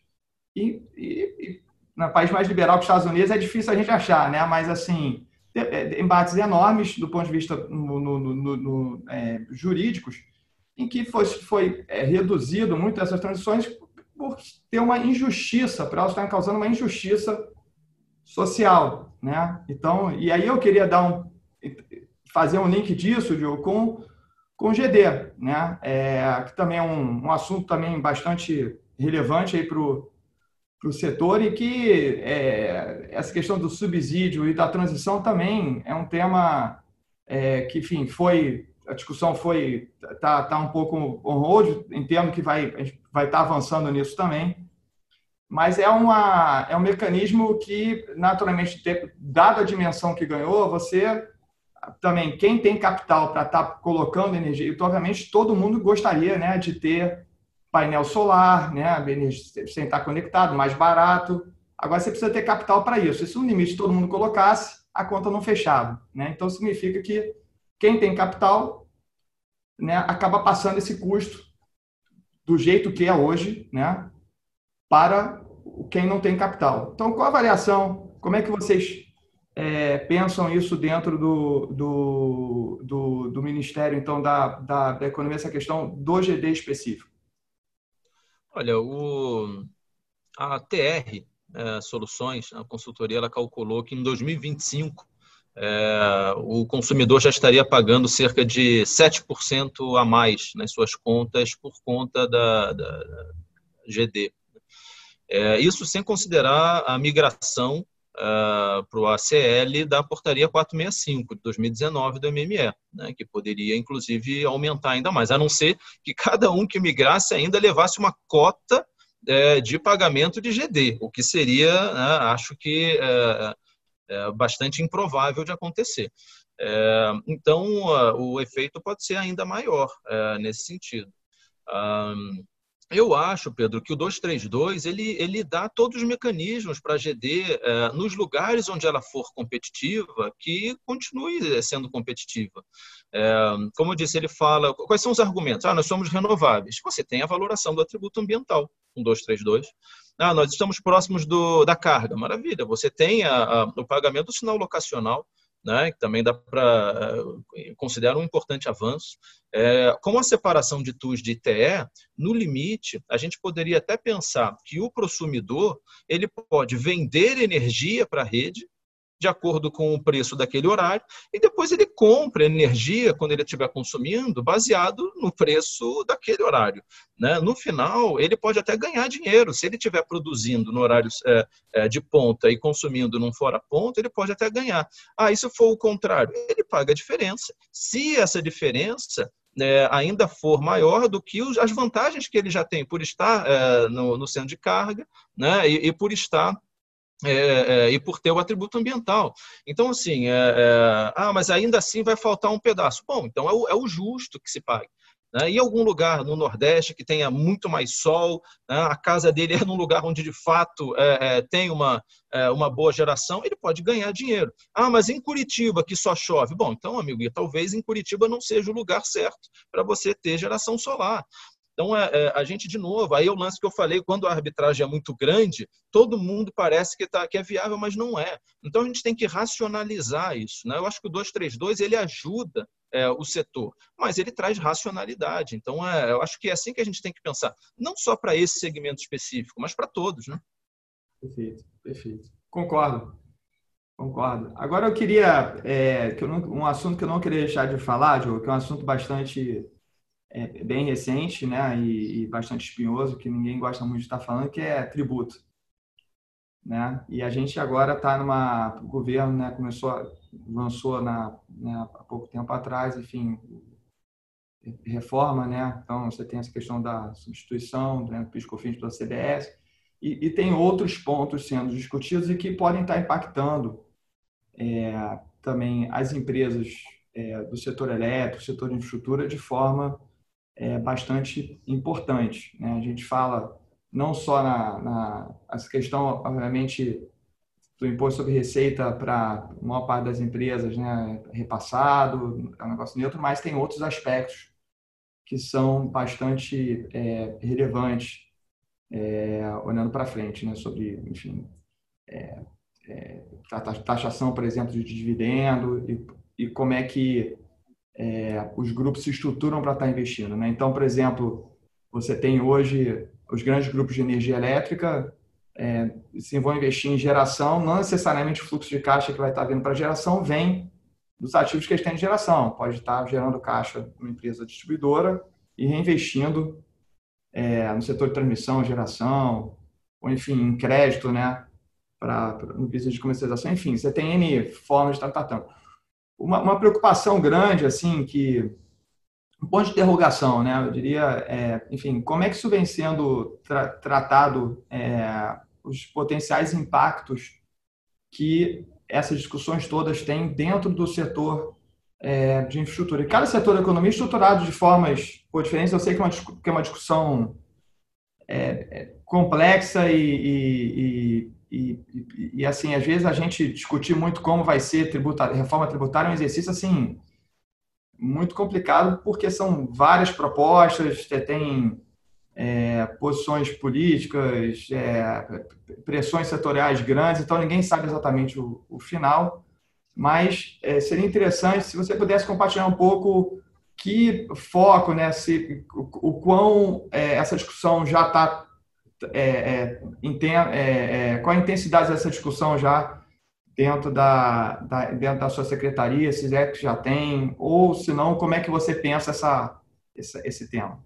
e, e, e no país mais liberal que os Estados Unidos é difícil a gente achar, né? Mas assim é, embates enormes do ponto de vista no, no, no, no é, jurídicos, em que foi, foi é, reduzido muito essas transições por ter uma injustiça, para elas estarem causando uma injustiça social, né? Então, e aí eu queria dar um fazer um link disso, Diogo, com com GD, né? É, que também é um, um assunto também bastante relevante aí para o setor e que é, essa questão do subsídio e da transição também é um tema é, que, enfim, foi a discussão foi tá, tá um pouco on hold, entendo que vai vai estar tá avançando nisso também, mas é uma é um mecanismo que naturalmente dada a dimensão que ganhou, você também quem tem capital para estar tá colocando energia, e obviamente todo mundo gostaria, né, de ter painel solar, né, sem estar conectado, mais barato. Agora você precisa ter capital para isso. Se um limite todo mundo colocasse, a conta não fechava. Né? Então significa que quem tem capital né, acaba passando esse custo do jeito que é hoje né, para quem não tem capital. Então, qual a avaliação? Como é que vocês é, pensam isso dentro do, do, do, do Ministério então da, da, da Economia, essa questão do GD específico? Olha, o, a TR é, Soluções, a consultoria, ela calculou que em 2025 é, o consumidor já estaria pagando cerca de 7% a mais nas suas contas por conta da, da, da GD. É, isso sem considerar a migração uh, para o ACL da portaria 465 de 2019 do MME, né, que poderia, inclusive, aumentar ainda mais, a não ser que cada um que migrasse ainda levasse uma cota é, de pagamento de GD, o que seria, né, acho que, é, bastante improvável de acontecer. Então, o efeito pode ser ainda maior nesse sentido. Eu acho, Pedro, que o 232 ele, ele dá todos os mecanismos para a GD, é, nos lugares onde ela for competitiva, que continue sendo competitiva. É, como eu disse, ele fala. Quais são os argumentos? Ah, nós somos renováveis. Você tem a valoração do atributo ambiental, com 232. Ah, nós estamos próximos do, da carga. Maravilha. Você tem a, a, o pagamento do sinal locacional né, que também dá para eh, considerar um importante avanço. É, com a separação de TUS de ITE, no limite, a gente poderia até pensar que o consumidor ele pode vender energia para a rede de acordo com o preço daquele horário, e depois ele compra energia quando ele estiver consumindo, baseado no preço daquele horário. Né? No final, ele pode até ganhar dinheiro. Se ele estiver produzindo no horário é, é, de ponta e consumindo num fora ponta, ele pode até ganhar. Ah, e se for o contrário? Ele paga a diferença. Se essa diferença é, ainda for maior do que os, as vantagens que ele já tem por estar é, no, no, centro de carga né, e, e por estar é, é, e por ter o atributo ambiental. Então, assim, é, é, ah, mas ainda assim vai faltar um pedaço. Bom, então é o, é o justo que se pague. Né? Em algum lugar no Nordeste que tenha muito mais sol, né? a casa dele [laughs] é num lugar onde de fato é, tem uma, uma boa geração, ele pode ganhar dinheiro. Ah, mas em Curitiba que só chove. Bom, então, amigo, talvez em Curitiba não seja o lugar certo para você ter geração solar. Então, é, é, a gente, de novo, aí é o lance que eu falei, quando a arbitragem é muito grande, todo mundo parece que, tá, que é viável, mas não é. Então, a gente tem que racionalizar isso. Né? Eu acho que o 232 ele ajuda é, o setor, mas ele traz racionalidade. Então, é, eu acho que é assim que a gente tem que pensar, não só para esse segmento específico, mas para todos. Né? Perfeito, perfeito. Concordo. Concordo. Agora eu queria, é, que eu não, um assunto que eu não queria deixar de falar, que é um assunto bastante é, bem recente, né, e, e, bastante espinhoso, que ninguém gosta muito de estar falando, que é tributo. Né? E a gente agora está numa o governo, né, começou lançou na né, há pouco tempo atrás, enfim, reforma, né? Então você tem essa questão da substituição né, do PIS/COFINS pela CBS e, e, tem outros pontos sendo discutidos e que podem estar impactando é, também as empresas é, do setor elétrico, setor de infraestrutura de forma é, bastante importante. Né? A gente fala não só na, na essa questão, obviamente, do imposto sobre receita para a maior parte das empresas, né, repassado, é um negócio neutro, mas tem outros aspectos que são bastante é, relevantes é, olhando para frente, né, sobre, enfim, é, é, taxação, por exemplo, de dividendo e, e como é que é, os grupos se estruturam para estar investindo. Né? Então, por exemplo, você tem hoje os grandes grupos de energia elétrica é, se vão investir em geração, não necessariamente o fluxo de caixa que vai estar vindo para geração vem dos ativos que eles têm de geração. Pode estar gerando caixa numa empresa distribuidora e reinvestindo é, no setor de transmissão, geração, ou enfim, em crédito, né, para no business de comercialização. Enfim, você tem N formas de estar tratando. Uma, uma preocupação grande, assim, que um ponto de interrogação, né? Eu diria, é, enfim, como é que isso vem sendo tra tratado, é, os potenciais impactos que essas discussões todas têm dentro do setor é, de infraestrutura. E cada setor da economia é estruturado de formas diferentes. Eu sei que é uma, que é uma discussão é, é, complexa e, e, e, e, e, assim, às vezes a gente discutir muito como vai ser tributária, reforma tributária é um exercício assim muito complicado porque são várias propostas, tem é, posições políticas, é, pressões setoriais grandes, então ninguém sabe exatamente o, o final. Mas é, seria interessante se você pudesse compartilhar um pouco que foco, né, se, o, o quão é, essa discussão já está, é, é, qual a intensidade dessa discussão já dentro da, da, dentro da sua secretaria, se é que já tem, ou se não, como é que você pensa essa, essa esse tema?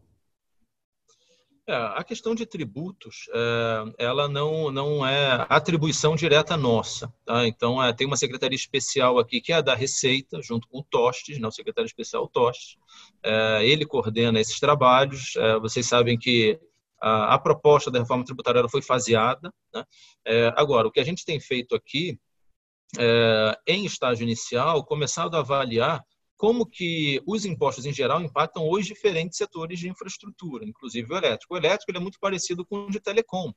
É, a questão de tributos, é, ela não, não é atribuição direta nossa. Tá? Então, é, tem uma secretaria especial aqui, que é a da Receita, junto com o Tostes, né, o secretário especial Tostes. É, ele coordena esses trabalhos. É, vocês sabem que a, proposta da reforma tributária foi faseada. Né? É, agora, o que a gente tem feito aqui é, em estágio inicial, começado a avaliar como que os impostos em geral impactam hoje diferentes setores de infraestrutura, inclusive o elétrico. O elétrico é muito parecido com o de telecom.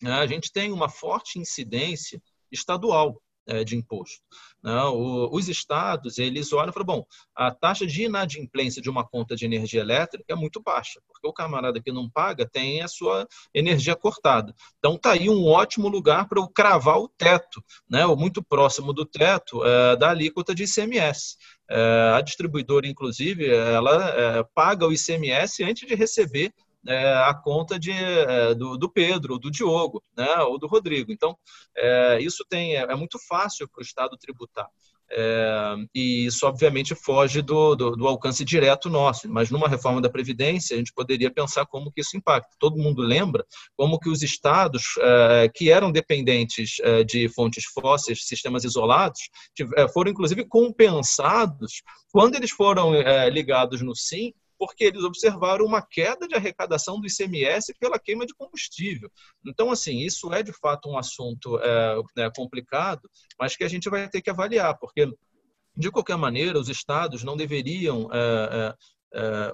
Né? A gente tem uma forte incidência estadual de imposto. Né? os estados, eles olham e falam, bom, a taxa de inadimplência de uma conta de energia elétrica é muito baixa, porque o camarada que não paga tem a sua energia cortada. Então, está aí um ótimo lugar para eu cravar o teto, né? ou muito próximo do teto é, da alíquota de ICMS. É, a distribuidora, inclusive, ela é, paga o ICMS antes de receber é, a conta de, é, do, do, Pedro, do Diogo, né, ou do Rodrigo. Então, é, isso tem, é, é muito fácil para o Estado tributar. É, e isso, obviamente, foge do, do, do, alcance direto nosso. Mas numa reforma da Previdência, a gente poderia pensar como que isso impacta. Todo mundo lembra como que os estados é, que eram dependentes é, de fontes fósseis, sistemas isolados, é, foram, inclusive, compensados quando eles foram ligados no SIM porque eles observaram uma queda de arrecadação do ICMS pela queima de combustível. Então, assim, isso é de fato um assunto é, é, complicado, mas que a gente vai ter que avaliar, porque de qualquer maneira, os estados não deveriam é, é, é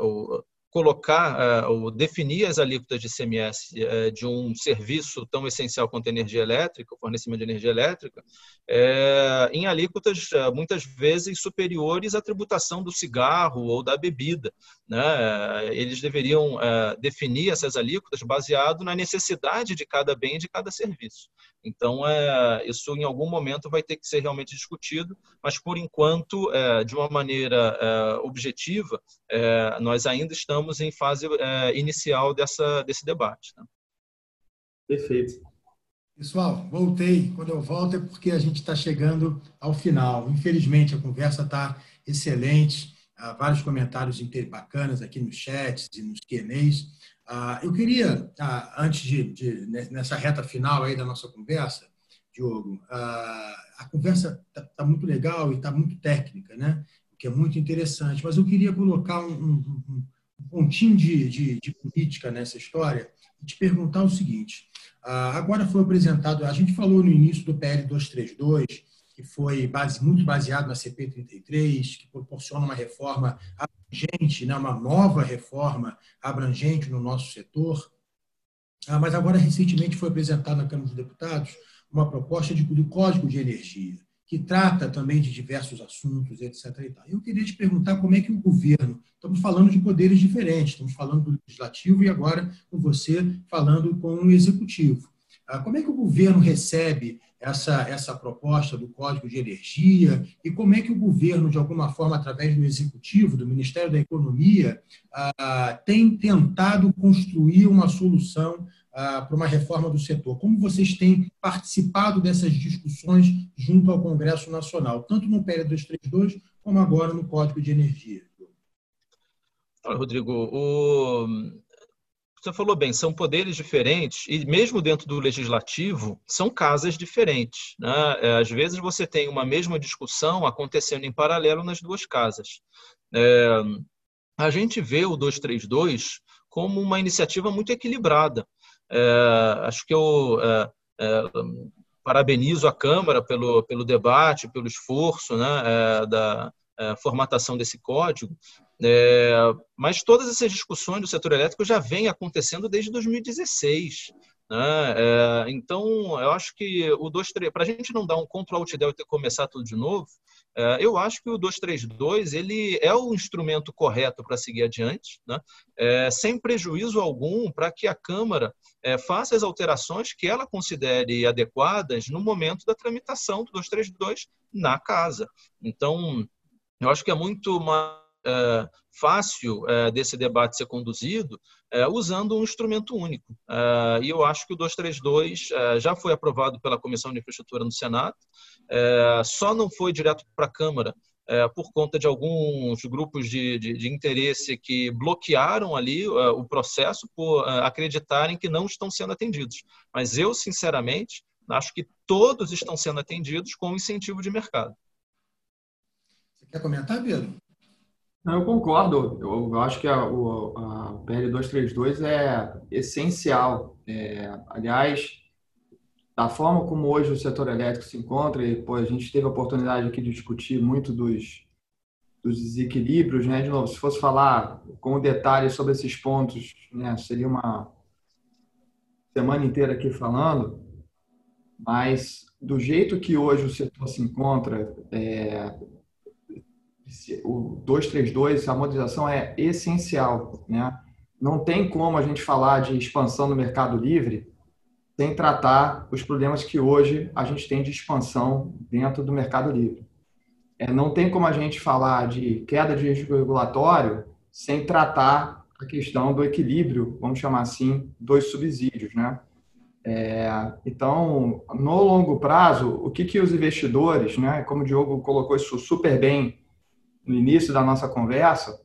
colocar uh, ou definir as alíquotas de CMS uh, eh, de um serviço tão essencial quanto a energia elétrica, o fornecimento de energia elétrica, uh, em alíquotas muitas vezes superiores à tributação do cigarro ou da bebida. Né? Eles deveriam definir essas alíquotas baseado na necessidade de cada bem e de cada serviço. Então, isso em algum momento vai ter que ser realmente discutido, mas por enquanto, de uma maneira objetiva, nós ainda estamos estamos em fase é, inicial dessa, desse debate. Né? Perfeito. Pessoal, voltei. Quando eu volto é porque a gente está chegando ao final. Infelizmente, a conversa está excelente. Há vários comentários bacanas aqui nos chats e nos Q&As. Ah, eu queria, ah, antes de, de, nessa reta final aí da nossa conversa, Diogo, ah, a conversa está tá muito legal e está muito técnica, né? O que é muito interessante. Mas eu queria colocar um, um pontinho de, de, de, política nessa história e te perguntar o seguinte: ah, agora foi apresentado, a gente falou no início do PL 232, que foi base, muito baseado na CP 33, que proporciona uma reforma abrangente, né, uma nova reforma abrangente no nosso setor. ah, mas agora recentemente foi apresentada na Câmara dos Deputados uma proposta de, de código de energia que trata também de diversos assuntos, etc. Eu queria te perguntar como é que o governo, estamos falando de poderes diferentes, estamos falando do legislativo e agora com você falando com o executivo. Ah, como é que o governo recebe essa, essa proposta do Código de Energia e como é que o governo, de alguma forma, através do Executivo, do Ministério da Economia, ah, tem tentado construir uma solução ah, para uma reforma do setor? Como vocês têm participado dessas discussões junto ao Congresso Nacional, tanto no PL 232 como agora no Código de Energia? Rodrigo, o você falou bem, são poderes diferentes e mesmo dentro do legislativo são casas diferentes. Né? É, às vezes você tem uma mesma discussão acontecendo em paralelo nas duas casas. É, a gente vê o 232 como uma iniciativa muito equilibrada. É, acho que eu é, é, parabenizo a Câmara pelo, pelo debate, pelo esforço né, da, formatação desse código, mas todas essas discussões do setor elétrico já vêm acontecendo desde 2016. Né? Então, eu acho que o 232, para a gente não dar um Ctrl Alt Del e ter que começar tudo de novo, eu acho que o 232 ele é o instrumento correto para seguir adiante, né? É, sem prejuízo algum para que a Câmara é, faça as alterações que ela considere adequadas no momento da tramitação do 232 na casa. Então, eu acho que é muito mais é, fácil é, desse debate ser conduzido é, usando um instrumento único. É, e eu acho que o 232 é, já foi aprovado pela Comissão de Infraestrutura no Senado, é, só não foi direto para a Câmara por conta de alguns grupos de, de, de interesse que bloquearam ali o processo por acreditarem que não estão sendo atendidos. Mas eu, sinceramente, acho que todos estão sendo atendidos com incentivo de mercado. Quer comentar, Pedro? Eu concordo. Eu acho que a, a PL 232 é essencial. É, aliás, da forma como hoje o setor elétrico se encontra, e pô, a gente teve a oportunidade aqui de discutir muito dos, dos desequilíbrios, né? De novo, se fosse falar com detalhes sobre esses pontos, né, seria uma semana inteira aqui falando, mas do jeito que hoje o setor se encontra, é, o 232, a modernização é essencial. Né? Não tem como a gente falar de expansão no mercado livre sem tratar os problemas que hoje a gente tem de expansão dentro do mercado livre. É, não tem como a gente falar de queda de risco regulatório sem tratar a questão do equilíbrio, vamos chamar assim, dos subsídios. Né? É, então, no longo prazo, o que, que os investidores, né, como o Diogo colocou isso super bem no início da nossa conversa,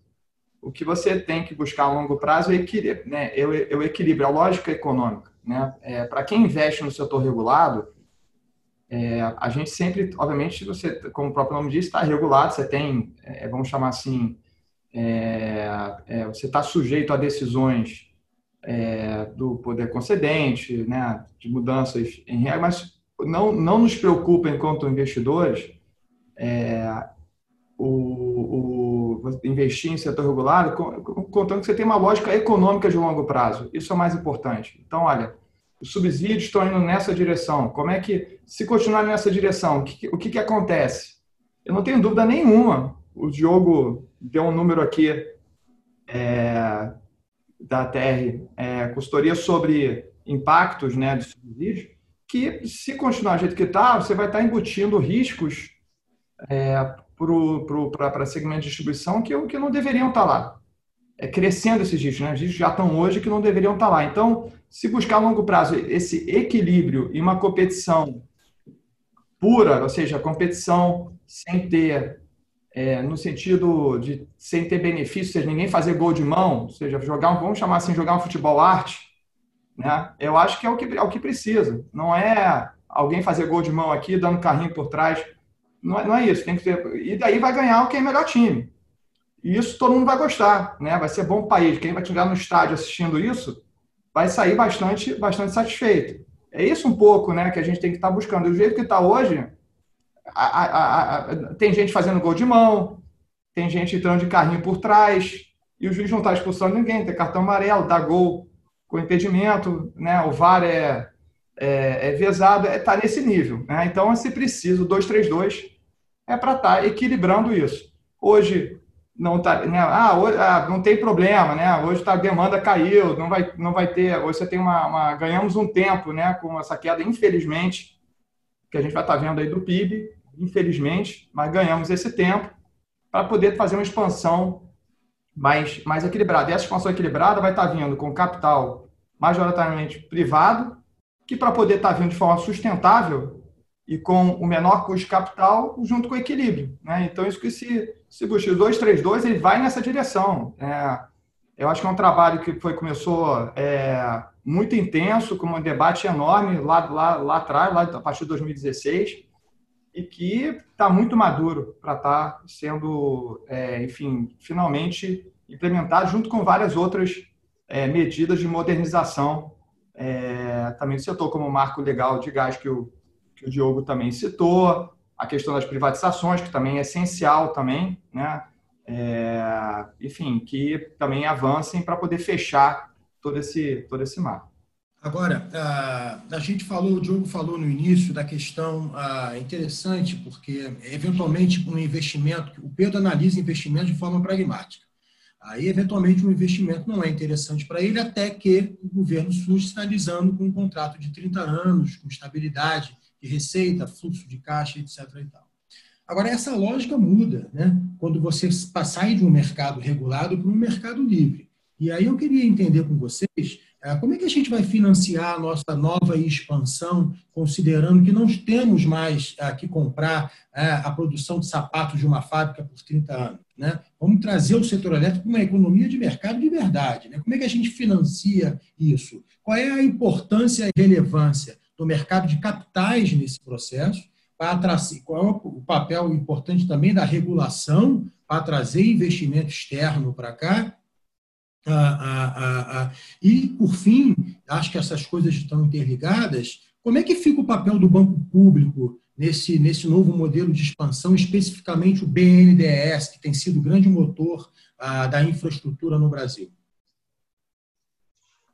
o que você tem que buscar a longo prazo é equilíbrio, né? é, é o equilíbrio, a lógica econômica. Né? É, Para quem investe no setor regulado, é, a gente sempre, obviamente, você, como o próprio nome diz, está regulado, você tem, é, vamos chamar assim, é, você está sujeito a decisões do poder concedente, né, de mudanças em regra, mas não, não nos preocupa, enquanto investidores, o, o, investir em setor regulado, contando que você tem uma lógica econômica de longo prazo. Isso é mais importante. Então, olha, os subsídios estão indo nessa direção. Como é que, se continuar nessa direção, o que, o que, que acontece? Eu não tenho dúvida nenhuma. O Diogo deu um número aqui é, da TR, é, consultoria sobre impactos né, de subsídios, que se continuar do jeito que está, você vai estar embutindo riscos é, para segmento de distribuição que, que não deveriam estar tá lá. É crescendo esses riscos, né? Os riscos já estão hoje que não deveriam estar tá lá. Então, se buscar a longo prazo esse equilíbrio e uma competição pura, ou seja, competição sem ter, é, no sentido de sem ter benefício, ou seja, ninguém fazer gol de mão, ou seja, jogar, vamos chamar assim, jogar um futebol arte, né? Eu acho que é o que, é o que precisa. Não é alguém fazer gol de mão aqui, dando carrinho por trás não é, não é isso. Tem que ter, e daí vai ganhar o que é melhor time. E isso todo mundo vai gostar, né? Vai ser bom para o país. Quem vai chegar no estádio assistindo isso vai sair bastante, bastante satisfeito. É isso um pouco, né, que a gente tem que estar tá buscando. Do jeito que está hoje, a, a, a, tem gente fazendo gol de mão, tem gente entrando de carrinho por trás, e o juiz não está expulsando ninguém, tem cartão amarelo, dá gol com impedimento, né? o VAR é, é, é vezado, está é, tá nesse nível. Né? Então, se precisa, o 2-3-2 é para estar tá equilibrando isso. Hoje, não tá, né? ah, hoje, ah, não tem problema, né? Hoje tá, a demanda caiu, não vai, não vai ter. Hoje você tem uma, uma, ganhamos um tempo, né? Com essa queda, infelizmente, que a gente vai estar tá vendo aí do PIB, infelizmente, mas ganhamos esse tempo para poder fazer uma expansão mais, mais equilibrada. E essa expansão equilibrada vai estar tá vindo com capital majoritariamente privado, que para poder estar tá vindo de forma sustentável e com o menor custo capital junto com o equilíbrio. Né? Então, isso que se, se busca. O 232 ele vai nessa direção. É, eu acho que é um trabalho que foi, começou é, muito intenso, com um debate enorme lá, lá, lá atrás, lá, a partir de 2016, e que está muito maduro para estar tá sendo, é, enfim, finalmente implementado junto com várias outras é, medidas de modernização é, também do setor, como o marco legal de gás que o que o Diogo também citou, a questão das privatizações, que também é essencial também, né? É, enfim, que também avancem para poder fechar todo esse, todo esse mar. Agora, a, gente falou, o Diogo falou no início da questão interessante, porque eventualmente um investimento, o Pedro analisa investimento de forma pragmática. Aí, eventualmente, um investimento não é interessante para ele, até que o governo surge sinalizando com um contrato de 30 anos, com estabilidade, de receita, fluxo de caixa, etc. Agora, essa lógica muda né? quando você sai de um mercado regulado para um mercado livre. E aí eu queria entender com vocês é, como é que a gente vai financiar a nossa nova expansão, considerando que não temos mais é, que comprar é, a produção de sapatos de uma fábrica por 30 anos. Né? Vamos trazer o setor elétrico para uma economia de mercado de verdade. Né? Como é que a gente financia isso? Qual é a importância e relevância do mercado de capitais nesse processo, para trazer, qual é o papel importante também da regulação para trazer investimento externo para cá. Ah, ah, ah, ah, e, por fim, acho que essas coisas estão interligadas. Como é que fica o papel do banco público nesse, nesse novo modelo de expansão, especificamente o BNDES, que tem sido o grande motor ah, da infraestrutura no Brasil?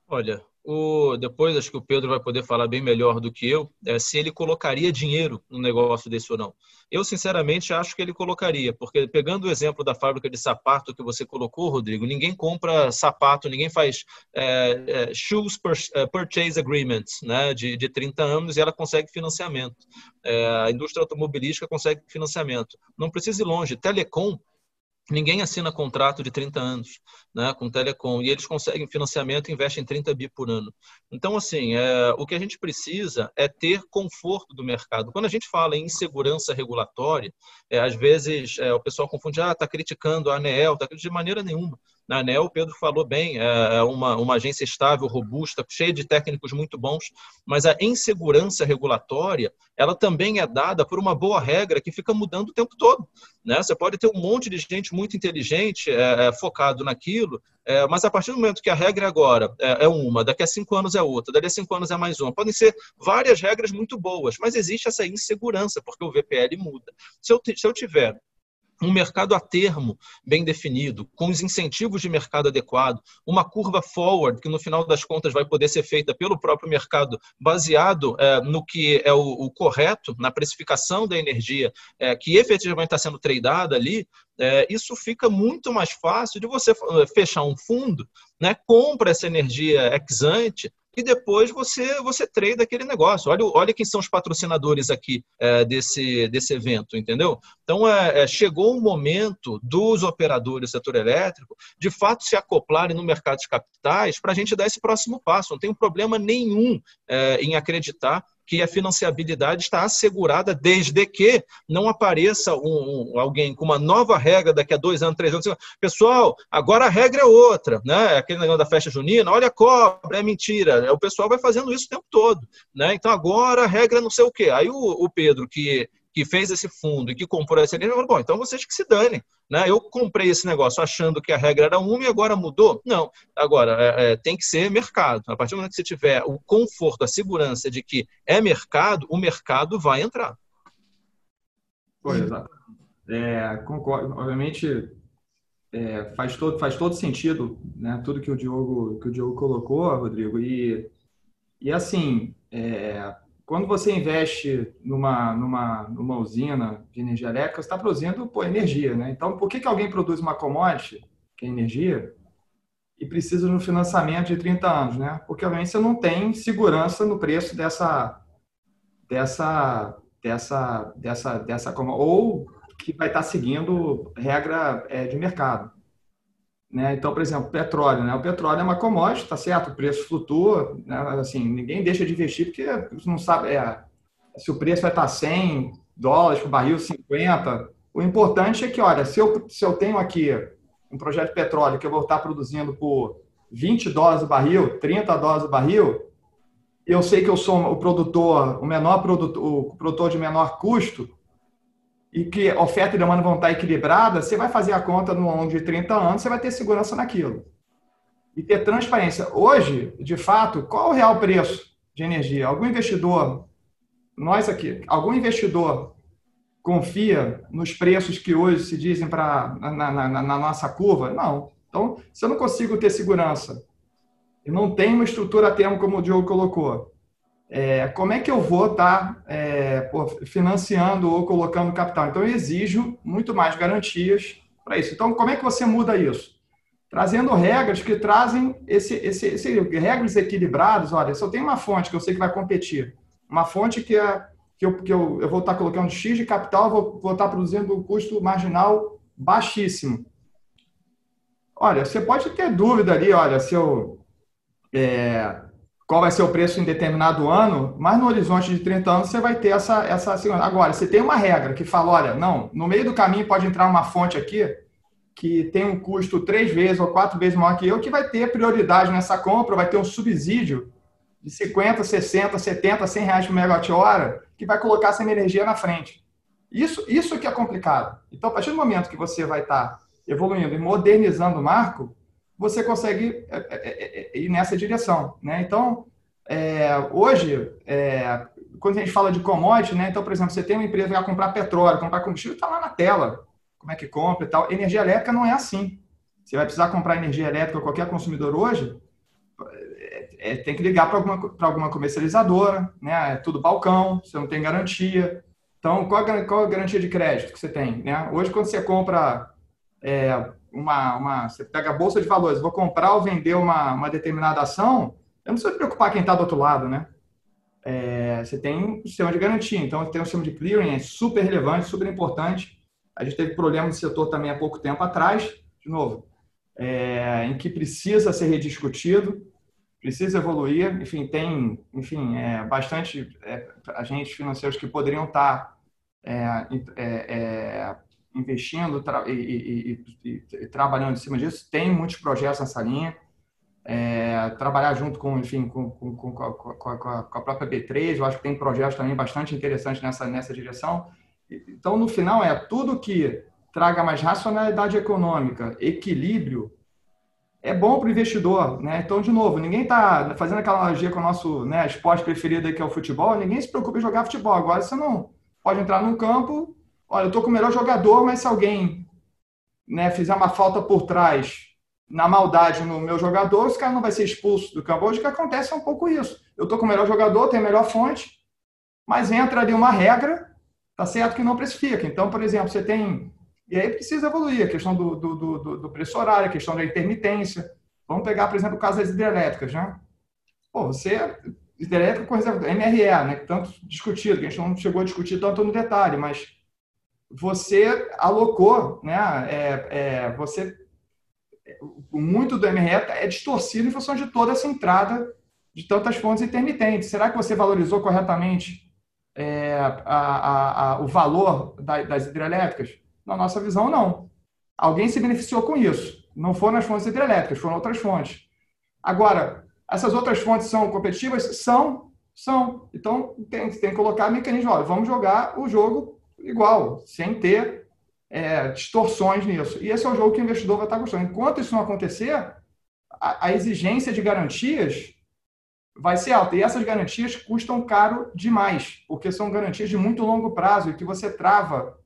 Olha, o, depois acho que o Pedro vai poder falar bem melhor do que eu, é, se ele colocaria dinheiro no negócio desse ou não. Eu, sinceramente, acho que ele colocaria, porque pegando o exemplo da fábrica de sapato que você colocou, Rodrigo, ninguém compra sapato, ninguém faz é, é, shoes é, purchase agreements né, de, de 30 anos e ela consegue financiamento. É, a indústria automobilística consegue financiamento. Não precisa ir longe. Telecom Ninguém assina contrato de 30 anos né, com telecom e eles conseguem financiamento e investem 30 bi por ano. Então, assim, é, o que a gente precisa é ter conforto do mercado. Quando a gente fala em insegurança regulatória, é, às vezes é, o pessoal confunde, ah, está criticando a ANEEL, tá, de maneira nenhuma. Na ANEL, o Pedro falou bem, é, é uma, uma agência estável, robusta, cheia de técnicos muito bons, mas a insegurança regulatória, ela também é dada por uma boa regra que fica mudando o tempo todo. Né? Você pode ter um monte de gente muito inteligente, é, é focado naquilo, é, mas a partir do momento que a regra agora é, é, uma, daqui a cinco anos é outra, daqui a cinco anos é mais uma, podem ser várias regras muito boas, mas existe essa insegurança, porque o VPL muda. Se eu, se eu tiver um mercado a termo bem definido, com os incentivos de mercado adequado, uma curva forward, que no final das contas vai poder ser feita pelo próprio mercado, baseado é, no que é o, o, correto, na precificação da energia, é, que efetivamente está sendo tradeada ali, é, isso fica muito mais fácil de você fechar um fundo, né, compra essa energia ex ante, e depois você você trade aquele negócio. Olha, olha quem são os patrocinadores aqui é, desse, desse evento, entendeu? Então, é, é, chegou o momento dos operadores do setor elétrico de fato se acoplarem no mercado de capitais para a gente dar esse próximo passo. Não tem problema nenhum é, em acreditar que a financiabilidade está assegurada desde que não apareça um, um, alguém com uma nova regra daqui a dois anos, três anos. Pessoal, agora a regra é outra, né? Aquele negócio da festa junina, olha a cobra, é mentira. O pessoal vai fazendo isso o tempo todo, né? Então agora a regra é não sei o quê. Aí o, o Pedro, que que fez esse fundo e que comprou essa energia, falou, bom, então vocês que se danem. Né? Eu comprei esse negócio achando que a regra era uma e agora mudou. Não. Agora, é, é, tem que ser mercado. A partir do momento que você tiver o conforto, a segurança de que é mercado, o mercado vai entrar. Pois, exato. É, concordo. Obviamente, é, faz, todo, faz todo sentido, né? Tudo que o Diogo, que o Diogo colocou, Rodrigo. E, e assim, é, quando você investe numa, numa, numa usina de energia elétrica, você está produzindo pô, energia, né? Então, por que, que alguém produz uma commodity, que é energia, e precisa de um financiamento de 30 anos, né? Porque, obviamente, você não tem segurança no preço dessa, dessa, dessa, dessa, dessa, ou que vai estar seguindo regra é, de mercado. Né? Então, por exemplo, petróleo. Né? O petróleo é uma commodity, tá certo? O preço flutua. Né? Assim, ninguém deixa de investir porque não sabe é, se o preço vai estar 100 dólares por barril, 50. O importante é que, olha, se eu, se eu tenho aqui um projeto de petróleo que eu vou estar produzindo por 20 dólares o barril, 30 dólares o barril, eu sei que eu sou o produtor, o menor produtor, o produtor de menor custo, e que oferta e demanda vão estar equilibradas, você vai fazer a conta no longo de 30 anos, você vai ter segurança naquilo. E ter transparência. Hoje, de fato, qual é o real preço de energia? Algum investidor, nós aqui, algum investidor confia nos preços que hoje se dizem para na, na, na, nossa curva? Não. Então, se eu não consigo ter segurança, eu não tenho uma estrutura a termo como o Diogo colocou, é, como é que eu vou estar tá, é, financiando ou colocando capital? Então, eu exijo muito mais garantias para isso. Então, como é que você muda isso? Trazendo regras que trazem esse, esse, esse regras equilibradas. Olha, se eu tenho uma fonte que eu sei que vai competir, uma fonte que, é, que, eu, que eu, eu vou estar tá colocando X de capital, vou, vou estar tá produzindo um custo marginal baixíssimo. Olha, você pode ter dúvida ali, olha, se eu. É, qual vai ser o preço em determinado ano, mas no horizonte de 30 anos você vai ter essa, essa segurança. Agora, você tem uma regra que fala, olha, não, no meio do caminho pode entrar uma fonte aqui que tem um custo três vezes ou quatro vezes maior que eu, que vai ter prioridade nessa compra, vai ter um subsídio de 50, 60, 70, 100 reais por megawatt-hora, que vai colocar essa energia na frente. Isso, isso que é complicado. Então, a partir do momento que você vai estar evoluindo e modernizando o marco, você consegue é, é, é, ir nessa direção. Né? Então, é, hoje, é, quando a gente fala de commodity, né? então, por exemplo, você tem uma empresa que vai comprar petróleo, comprar combustível, está lá na tela, como é que compra e tal. Energia elétrica não é assim. Você vai precisar comprar energia elétrica qualquer consumidor hoje, é, tem que ligar para alguma, alguma comercializadora, né? é tudo balcão, você não tem garantia. Então, qual a, qual a garantia de crédito que você tem? Né? Hoje, quando você compra é, uma, uma, você pega a bolsa de valores, vou comprar ou vender uma, uma determinada ação, eu não preciso preocupar quem está do outro lado, né? É, você tem um sistema de garantia, então tem um sistema de clearing, é super relevante, super importante. A gente teve problema no setor também há pouco tempo atrás, de novo, é, em que precisa ser rediscutido, precisa evoluir. Enfim, tem, enfim, é, bastante é, agentes financeiros que poderiam estar tá, é, é investindo tra e, e, e, trabalhando em cima disso. Tem muitos projetos nessa linha. É, trabalhar junto com, enfim, com, com, com, com, a, com, a, própria B3, eu acho que tem projetos também bastante interessantes nessa, nessa direção. Então, no final, é tudo que traga mais racionalidade econômica, equilíbrio, é bom para o investidor. Né? Então, de novo, ninguém está fazendo aquela analogia com o nosso né, esporte preferido, que é o futebol, ninguém se preocupa em jogar futebol. Agora, você não pode entrar num campo olha, eu estou com o melhor jogador, mas se alguém né, fizer uma falta por trás na maldade no meu jogador, esse cara não vai ser expulso do campo. Hoje que acontece é um pouco isso. Eu estou com o melhor jogador, tenho a melhor fonte, mas entra ali uma regra, tá certo que não precifica. Então, por exemplo, você tem. E aí precisa evoluir a questão do, do, do, do preço horário, a questão da intermitência. Vamos pegar, por exemplo, o caso das hidrelétricas, né? Pô, você. Hidrelétrica, por exemplo, MRE, né? Tanto discutido, que a gente não chegou a discutir tanto no detalhe, mas você alocou, né? É, é, você muito do MRE é distorcido em função de toda essa entrada de tantas fontes intermitentes. Será que você valorizou corretamente é, a, a, a, o valor da, das hidrelétricas? Na nossa visão, não. Alguém se beneficiou com isso. Não foram as fontes hidrelétricas, foram outras fontes. Agora, essas outras fontes são competitivas? São, são. Então, tem, tem que colocar mecanismo. Olha, vamos jogar o jogo igual, sem ter é, distorções nisso. E esse é o jogo que o investidor vai estar gostando. Enquanto isso não acontecer, a, a exigência de garantias vai ser alta. E essas garantias custam caro demais, porque são garantias de muito longo prazo e que você trava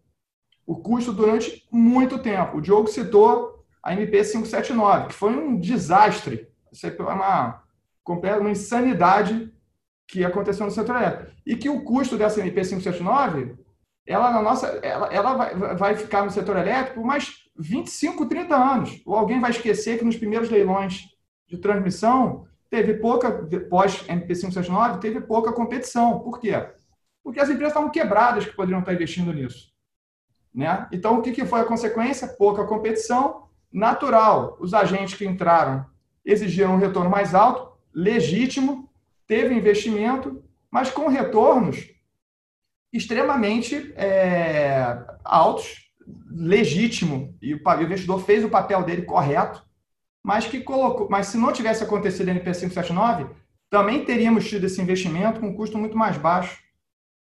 o custo durante muito tempo. O Diogo citou a MP 579, que foi um desastre. Isso é uma, uma insanidade que aconteceu no setor elétrico. E que o custo dessa MP 579, ela, na nossa, ela, ela vai, vai ficar no setor elétrico por mais 25, 30 anos. Ou alguém vai esquecer que nos primeiros leilões de transmissão teve pouca, pós MP 579, teve pouca competição. Por quê? Porque as empresas estavam quebradas que poderiam estar investindo nisso. Né? Então, o que foi a consequência? Pouca competição, natural. Os agentes que entraram exigiram um retorno mais alto, legítimo, teve investimento, mas com retornos extremamente é, altos, legítimo, e o, investidor fez o papel dele correto, mas que colocou, mas se não tivesse acontecido a NP 579, também teríamos tido esse investimento com um custo muito mais baixo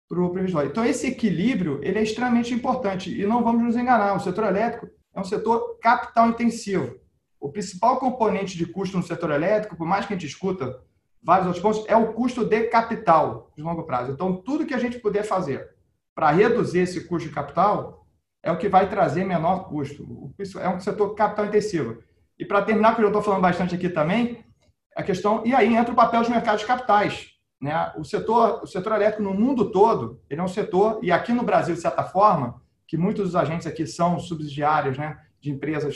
para o investidor. Então esse equilíbrio ele é extremamente importante e não vamos nos enganar, o setor elétrico é um setor capital intensivo. O principal componente de custo no setor elétrico, por mais que a gente escuta vários outros pontos, é o custo de capital de longo prazo. Então, tudo que a gente puder fazer para reduzir esse custo de capital é o que vai trazer menor custo. É um setor capital intensivo. E para terminar, que eu estou falando bastante aqui também, a questão, e aí entra o papel dos mercados capitais. Né? O, setor, o setor elétrico no mundo todo, ele é um setor, e aqui no Brasil, de certa forma, que muitos dos agentes aqui são subsidiários né, de empresas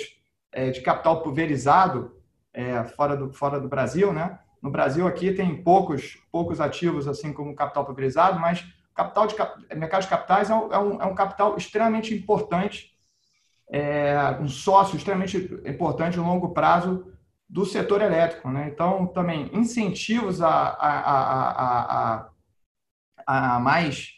é, de capital pulverizado é, fora, do, fora do Brasil, né? No Brasil aqui tem poucos, poucos ativos, assim como capital pulverizado, mas capital de mercado de capitais é um, é um, é um capital extremamente importante, é, um sócio extremamente importante no longo prazo do setor elétrico. Né? Então, também incentivos a, a, a, a, a mais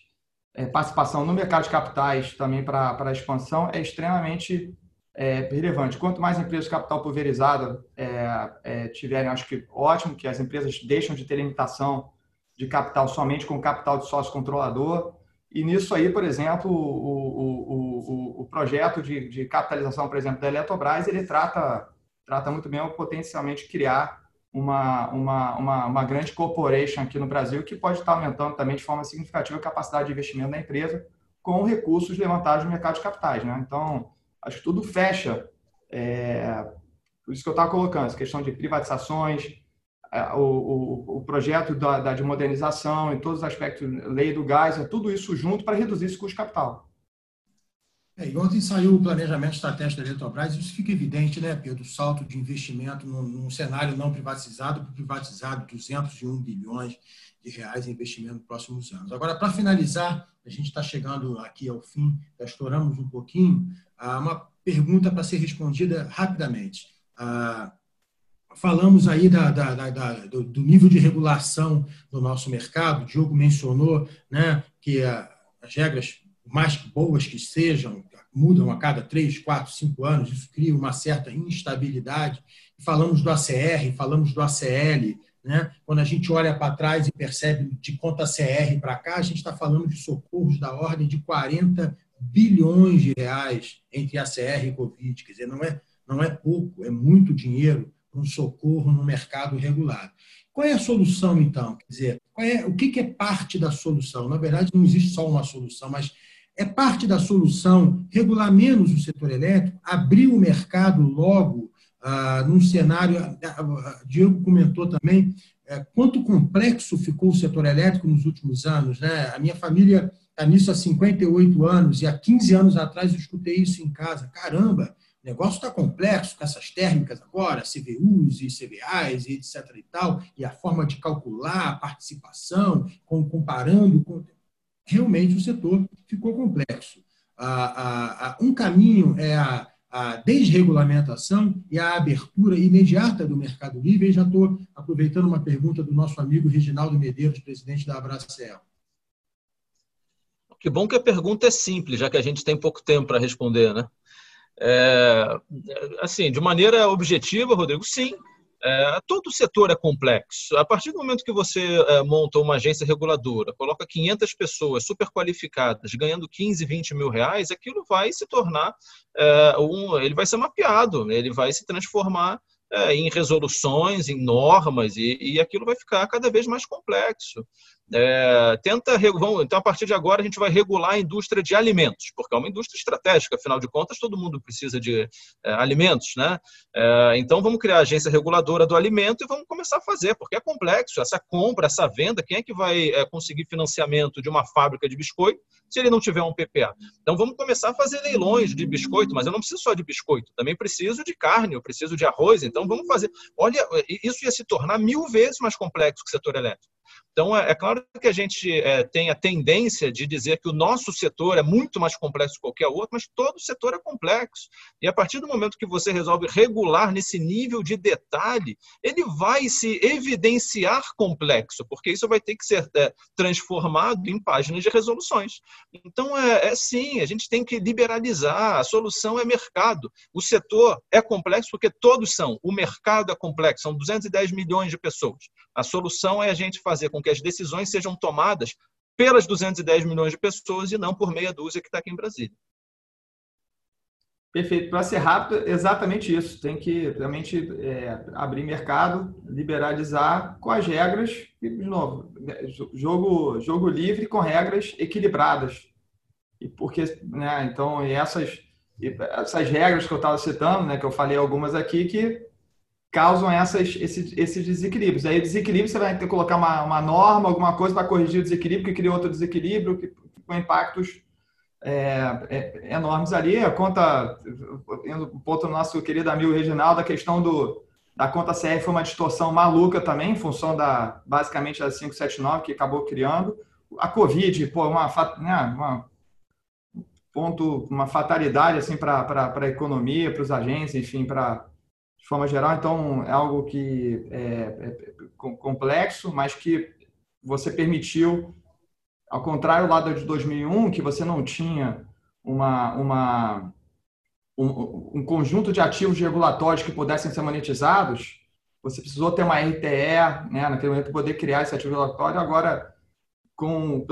é, participação no mercado de capitais também para a expansão é extremamente é, relevante. Quanto mais empresas de capital pulverizada é, é, tiverem, acho que ótimo, que as empresas deixam de ter limitação de capital somente com capital de sócio controlador. E nisso aí, por exemplo, o, o, o, o projeto de, de, capitalização, por exemplo, da Eletrobras, ele trata, trata muito bem o potencialmente criar uma, uma, uma, uma grande corporation aqui no Brasil que pode estar aumentando também de forma significativa a capacidade de investimento da empresa com recursos levantados no mercado de capitais. Né? Então, acho que tudo fecha. É, por isso que eu estava colocando, essa questão de privatizações, é, o, o, o, projeto da, da, de modernização e todos os aspectos, lei do gás, é tudo isso junto para reduzir esse custo capital. É, e ontem saiu o planejamento estratégico da Eletrobras, isso fica evidente, né, Pedro? O salto de investimento num, num cenário não privatizado para privatizado, 201 bilhões de reais em investimento nos próximos anos. Agora, para finalizar, a gente está chegando aqui ao fim, já estouramos um pouquinho, uma pergunta para ser respondida rapidamente. Ah, falamos aí da, da, da, do, nível de regulação do nosso mercado, o Diogo mencionou né, que as regras, mais boas que sejam, mudam a cada três, quatro, cinco anos, isso cria uma certa instabilidade. Falamos do ACR, falamos do ACL, né? Quando a gente olha para trás e percebe de conta CR para cá, a gente está falando de socorros da ordem de 40 bilhões de reais entre ACR e Covid. Quer dizer, não é, não é pouco, é muito dinheiro para um socorro no mercado regulado. Qual é a solução, então? Quer dizer, é, o que, é parte da solução? Na verdade, não existe só uma solução, mas é parte da solução regular menos o setor elétrico, abrir o mercado logo ah, num cenário, ah, Diego comentou também, é, quanto complexo ficou o setor elétrico nos últimos anos. Né? A minha família está nisso há 58 anos e há 15 anos atrás eu escutei isso em casa. Caramba, o negócio está complexo com essas térmicas agora, CVUs e CVAs e etc. e tal, e a forma de calcular a participação, com, comparando com. Realmente o setor ficou complexo. Ah, ah, um caminho é a a desregulamentação e a abertura imediata do Mercado Livre. Já estou aproveitando uma pergunta do nosso amigo Reginaldo Medeiros, presidente da Abracel. Que bom que a pergunta é simples, já que a gente tem pouco tempo para responder, né? É, assim, de maneira objetiva, Rodrigo, sim, é, todo o setor é complexo. A partir do momento que você é, monta uma agência reguladora, coloca 500 pessoas super qualificadas, ganhando 15, 20 mil reais, aquilo vai se tornar, é, um, ele vai ser mapeado, ele vai se transformar é, em resoluções, em normas, e, e, aquilo vai ficar cada vez mais complexo. É, tenta vamos, então a partir de agora a gente vai regular a indústria de alimentos, porque é uma indústria estratégica, afinal de contas todo mundo precisa de é, alimentos, né? É, então vamos criar a agência reguladora do alimento e vamos começar a fazer, porque é complexo essa compra, essa venda, quem é que vai é, conseguir financiamento de uma fábrica de biscoito se ele não tiver um PPA? Então vamos começar a fazer leilões de biscoito, mas eu não preciso só de biscoito, também preciso de carne, eu preciso de arroz, então vamos fazer. Olha, isso ia se tornar mil vezes mais complexo que o setor elétrico. Então, é, é, claro que a gente é, tem a tendência de dizer que o nosso setor é muito mais complexo que qualquer outro, mas todo setor é complexo. E a partir do momento que você resolve regular nesse nível de detalhe, ele vai se evidenciar complexo, porque isso vai ter que ser é, transformado em páginas de resoluções. Então, é, é sim, a gente tem que liberalizar, a solução é mercado. O setor é complexo porque todos são. O mercado é complexo, são 210 milhões de pessoas. A solução é a gente fazer com que as decisões sejam tomadas pelas 210 milhões de pessoas e não por meia dúzia que está aqui em Brasília. Perfeito. Para ser rápido, exatamente isso. Tem que realmente é, abrir mercado, liberalizar com as regras, e, de novo, jogo, jogo livre com regras equilibradas. E porque, né, então, essas, essas regras que eu estava citando, né, que eu falei algumas aqui, que causam essas, esses, esses desequilíbrios. Aí, desequilíbrio, você vai ter que colocar uma, uma norma, alguma coisa para corrigir o desequilíbrio, que cria outro desequilíbrio, que, com impactos é, é, enormes ali. A conta, indo um ponto do nosso querido amigo Reginaldo, a questão do, da conta CR foi uma distorção maluca também, em função da, basicamente, da 579 que acabou criando. A Covid, pô, uma, né, uma ponto, uma fatalidade assim para a economia, para os agentes, enfim, para de forma geral. Então, é algo que é, é complexo, mas que você permitiu, ao contrário lá de 2001, que você não tinha uma, uma, um, um conjunto de ativos regulatórios que pudessem ser monetizados, você precisou ter uma RTE, né, naquele momento, poder criar esse ativo regulatório. Agora, com,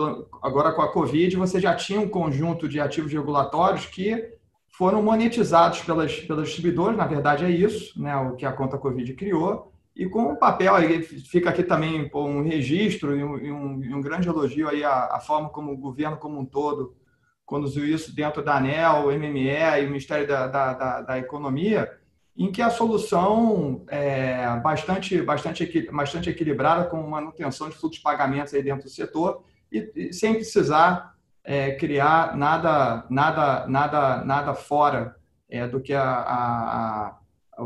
agora, com a Covid, você já tinha um conjunto de ativos regulatórios que foram monetizados pelas, pelos distribuidores, na verdade é isso, né, o que a conta Covid criou, e com o papel, aí fica aqui também um registro e um, e um grande elogio aí à, à, forma como o governo como um todo conduziu isso dentro da ANEL, o MME e o Ministério da, da, da, da Economia, em que a solução é bastante, bastante, bastante equilibrada, com manutenção de fluxo de pagamentos aí dentro do setor, e, e sem precisar é, criar nada, nada, nada, nada fora é, do que a, a, a,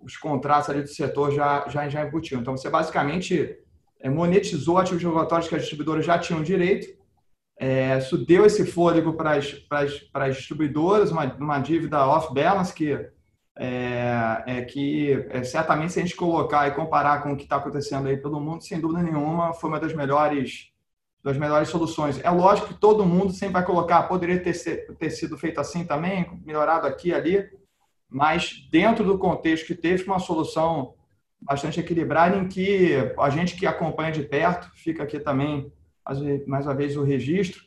os contratos ali do setor já, já, já embutiam. Então, você basicamente é, monetizou ativos regulatórios que as distribuidoras já tinham direito, é, isso deu esse fôlego para as, para as, para as distribuidoras, uma, uma dívida off-balance que, é, é que é, certamente se a gente colocar e comparar com o que está acontecendo aí pelo mundo, sem dúvida nenhuma, foi uma das melhores das melhores soluções. É lógico que todo mundo sempre vai colocar, poderia ter, ter sido feito assim também, melhorado aqui e ali, mas dentro do contexto que teve uma solução bastante equilibrada em que a gente que acompanha de perto, fica aqui também mais uma vez o registro,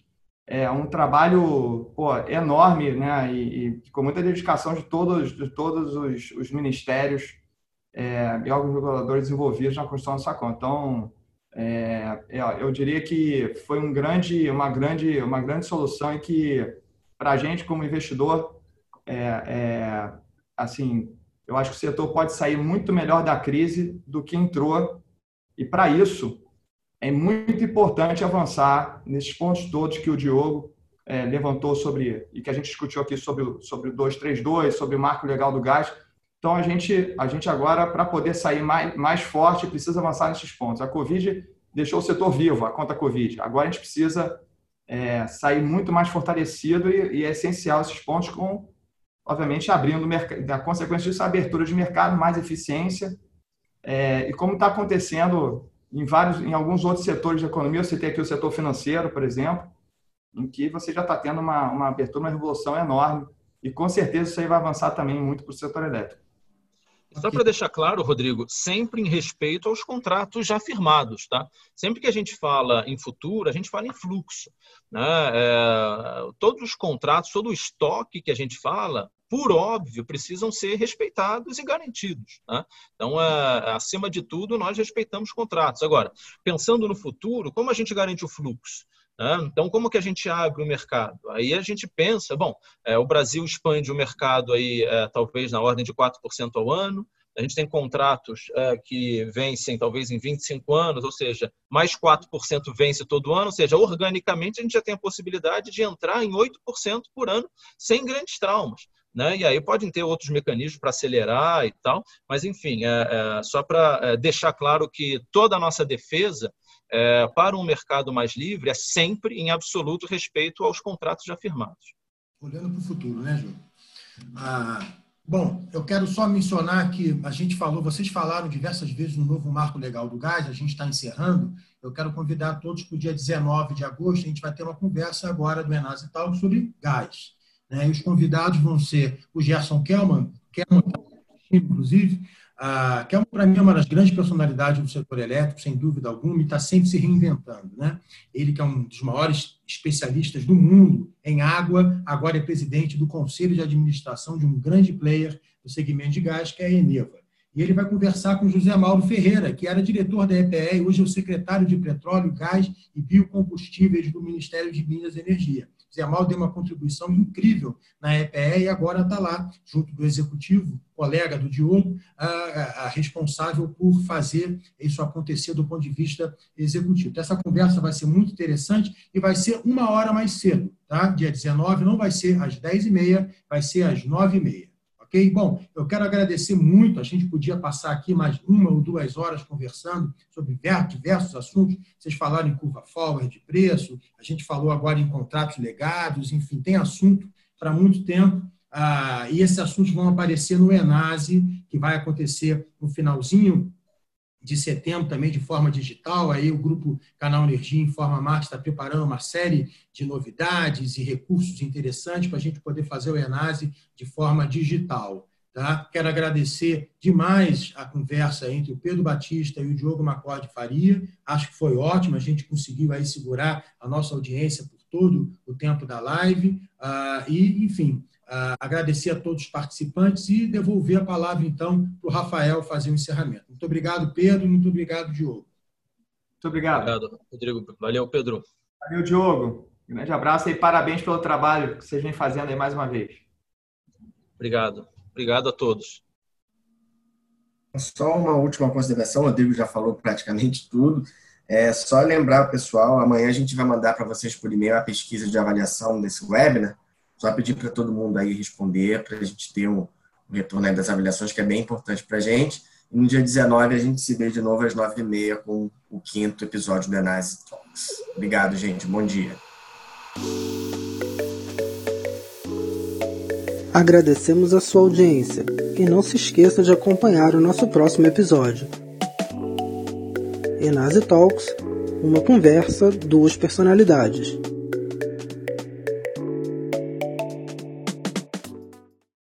é um trabalho pô, enorme, né, e, e, com muita dedicação de todos, de todos os, os ministérios é, e órgãos reguladores envolvidos na construção dessa conta. Então, é, é, eu diria que foi um grande, uma, grande, uma grande solução e que, para a gente, como investidor, é, é, assim, eu acho que o setor pode sair muito melhor da crise do que entrou. E, para isso, é muito importante avançar nesses pontos todos que o Diogo é, levantou sobre, e que a gente discutiu aqui sobre, sobre o 232, sobre o marco legal do gás. Então, a gente, a gente agora, para poder sair mais, mais forte, precisa avançar nesses pontos. A Covid deixou o setor vivo, a conta Covid. Agora a gente precisa é, sair muito mais fortalecido e, e, é essencial esses pontos com, obviamente, abrindo, a consequência disso, a abertura de mercado, mais eficiência. É, e como está acontecendo em vários, em alguns outros setores da economia, eu citei aqui o setor financeiro, por exemplo, em que você já está tendo uma, uma abertura, uma revolução enorme. E com certeza isso aí vai avançar também muito para o setor elétrico. Só para deixar claro, Rodrigo, sempre em respeito aos contratos já firmados, tá? Sempre que a gente fala em futuro, a gente fala em fluxo. Né? É, todos os contratos, todo o estoque que a gente fala, por óbvio, precisam ser respeitados e garantidos. Né? Então, é, acima de tudo, nós respeitamos contratos. Agora, pensando no futuro, como a gente garante o fluxo? Né? Então, como que a gente abre o mercado? Aí a gente pensa, bom, é, o Brasil expande o mercado aí é, talvez na ordem de 4% ao ano, a gente tem contratos é, que vencem talvez em 25 anos, ou seja, mais 4% vence todo ano, ou seja, organicamente a gente já tem a possibilidade de entrar em 8% por ano sem grandes traumas. Né? E aí podem ter outros mecanismos para acelerar e tal, mas enfim, é, é só para é, deixar claro que toda a nossa defesa é, para um mercado mais livre é sempre em absoluto respeito aos contratos já firmados. Olhando para o futuro, né, Júlio? Ah, bom, eu quero só mencionar que a gente falou, vocês falaram diversas vezes no novo marco legal do gás, a gente está encerrando. Eu quero convidar todos para o dia 19 de agosto, a gente vai ter uma conversa agora do Enas e tal sobre gás. Né? E os convidados vão ser o Gerson Kelman, Kelman inclusive, ah, que é, para mim, uma das grandes personalidades do setor elétrico, sem dúvida alguma, e está sempre se reinventando. Né? Ele, que é um dos maiores especialistas do mundo em água, agora é presidente do conselho de administração de um grande player do segmento de gás, que é a Eneva. E ele vai conversar com José Mauro Ferreira, que era diretor da EPE e hoje é o secretário de Petróleo, Gás e Biocombustíveis do Ministério de Minas e Energia. Zé Mauro deu uma contribuição incrível na EPE e agora está lá, junto do executivo, colega do Diogo, a, a, responsável por fazer isso acontecer do ponto de vista executivo. Essa conversa vai ser muito interessante e vai ser uma hora mais cedo, tá? Dia 19, não vai ser às 10h30, vai ser às 9h30. Ok? Bom, eu quero agradecer muito. A gente podia passar aqui mais uma ou duas horas conversando sobre diversos assuntos. Vocês falaram em curva forward de preço, a gente falou agora em contratos legados, enfim, tem assunto para muito tempo. Ah, e esses assuntos vão aparecer no Enase, que vai acontecer no finalzinho de setembro também de forma digital. Aí o grupo Canal Energia Informa Marte está preparando uma série de novidades e recursos interessantes para a gente poder fazer o Enase de forma digital. Tá? Quero agradecer demais a conversa entre o Pedro Batista e o Diogo Macorde Faria. Acho que foi ótimo, a gente conseguiu aí segurar a nossa audiência por todo o tempo da live. Ah, e, enfim, agradecer a todos os participantes e devolver a palavra, então, para o Rafael fazer o encerramento. Muito obrigado, Pedro, muito obrigado, Diogo. Muito obrigado. Obrigado, Rodrigo. Valeu, Pedro. Valeu, Diogo. Um grande abraço e parabéns pelo trabalho que vocês vêm fazendo aí mais uma vez. Obrigado. Obrigado a todos. Só uma última consideração, o Rodrigo já falou praticamente tudo. É só lembrar, pessoal, amanhã a gente vai mandar para vocês por e-mail a pesquisa de avaliação desse webinar só pedir para todo mundo aí responder, para a gente ter um, retorno das avaliações, que é bem importante para a gente. E no dia 19 a gente se vê de novo às 9h30 com o quinto episódio do Análise Talks. Obrigado, gente. Bom dia. Agradecemos a sua audiência e não se esqueça de acompanhar o nosso próximo episódio. Enase Talks, uma conversa, duas personalidades.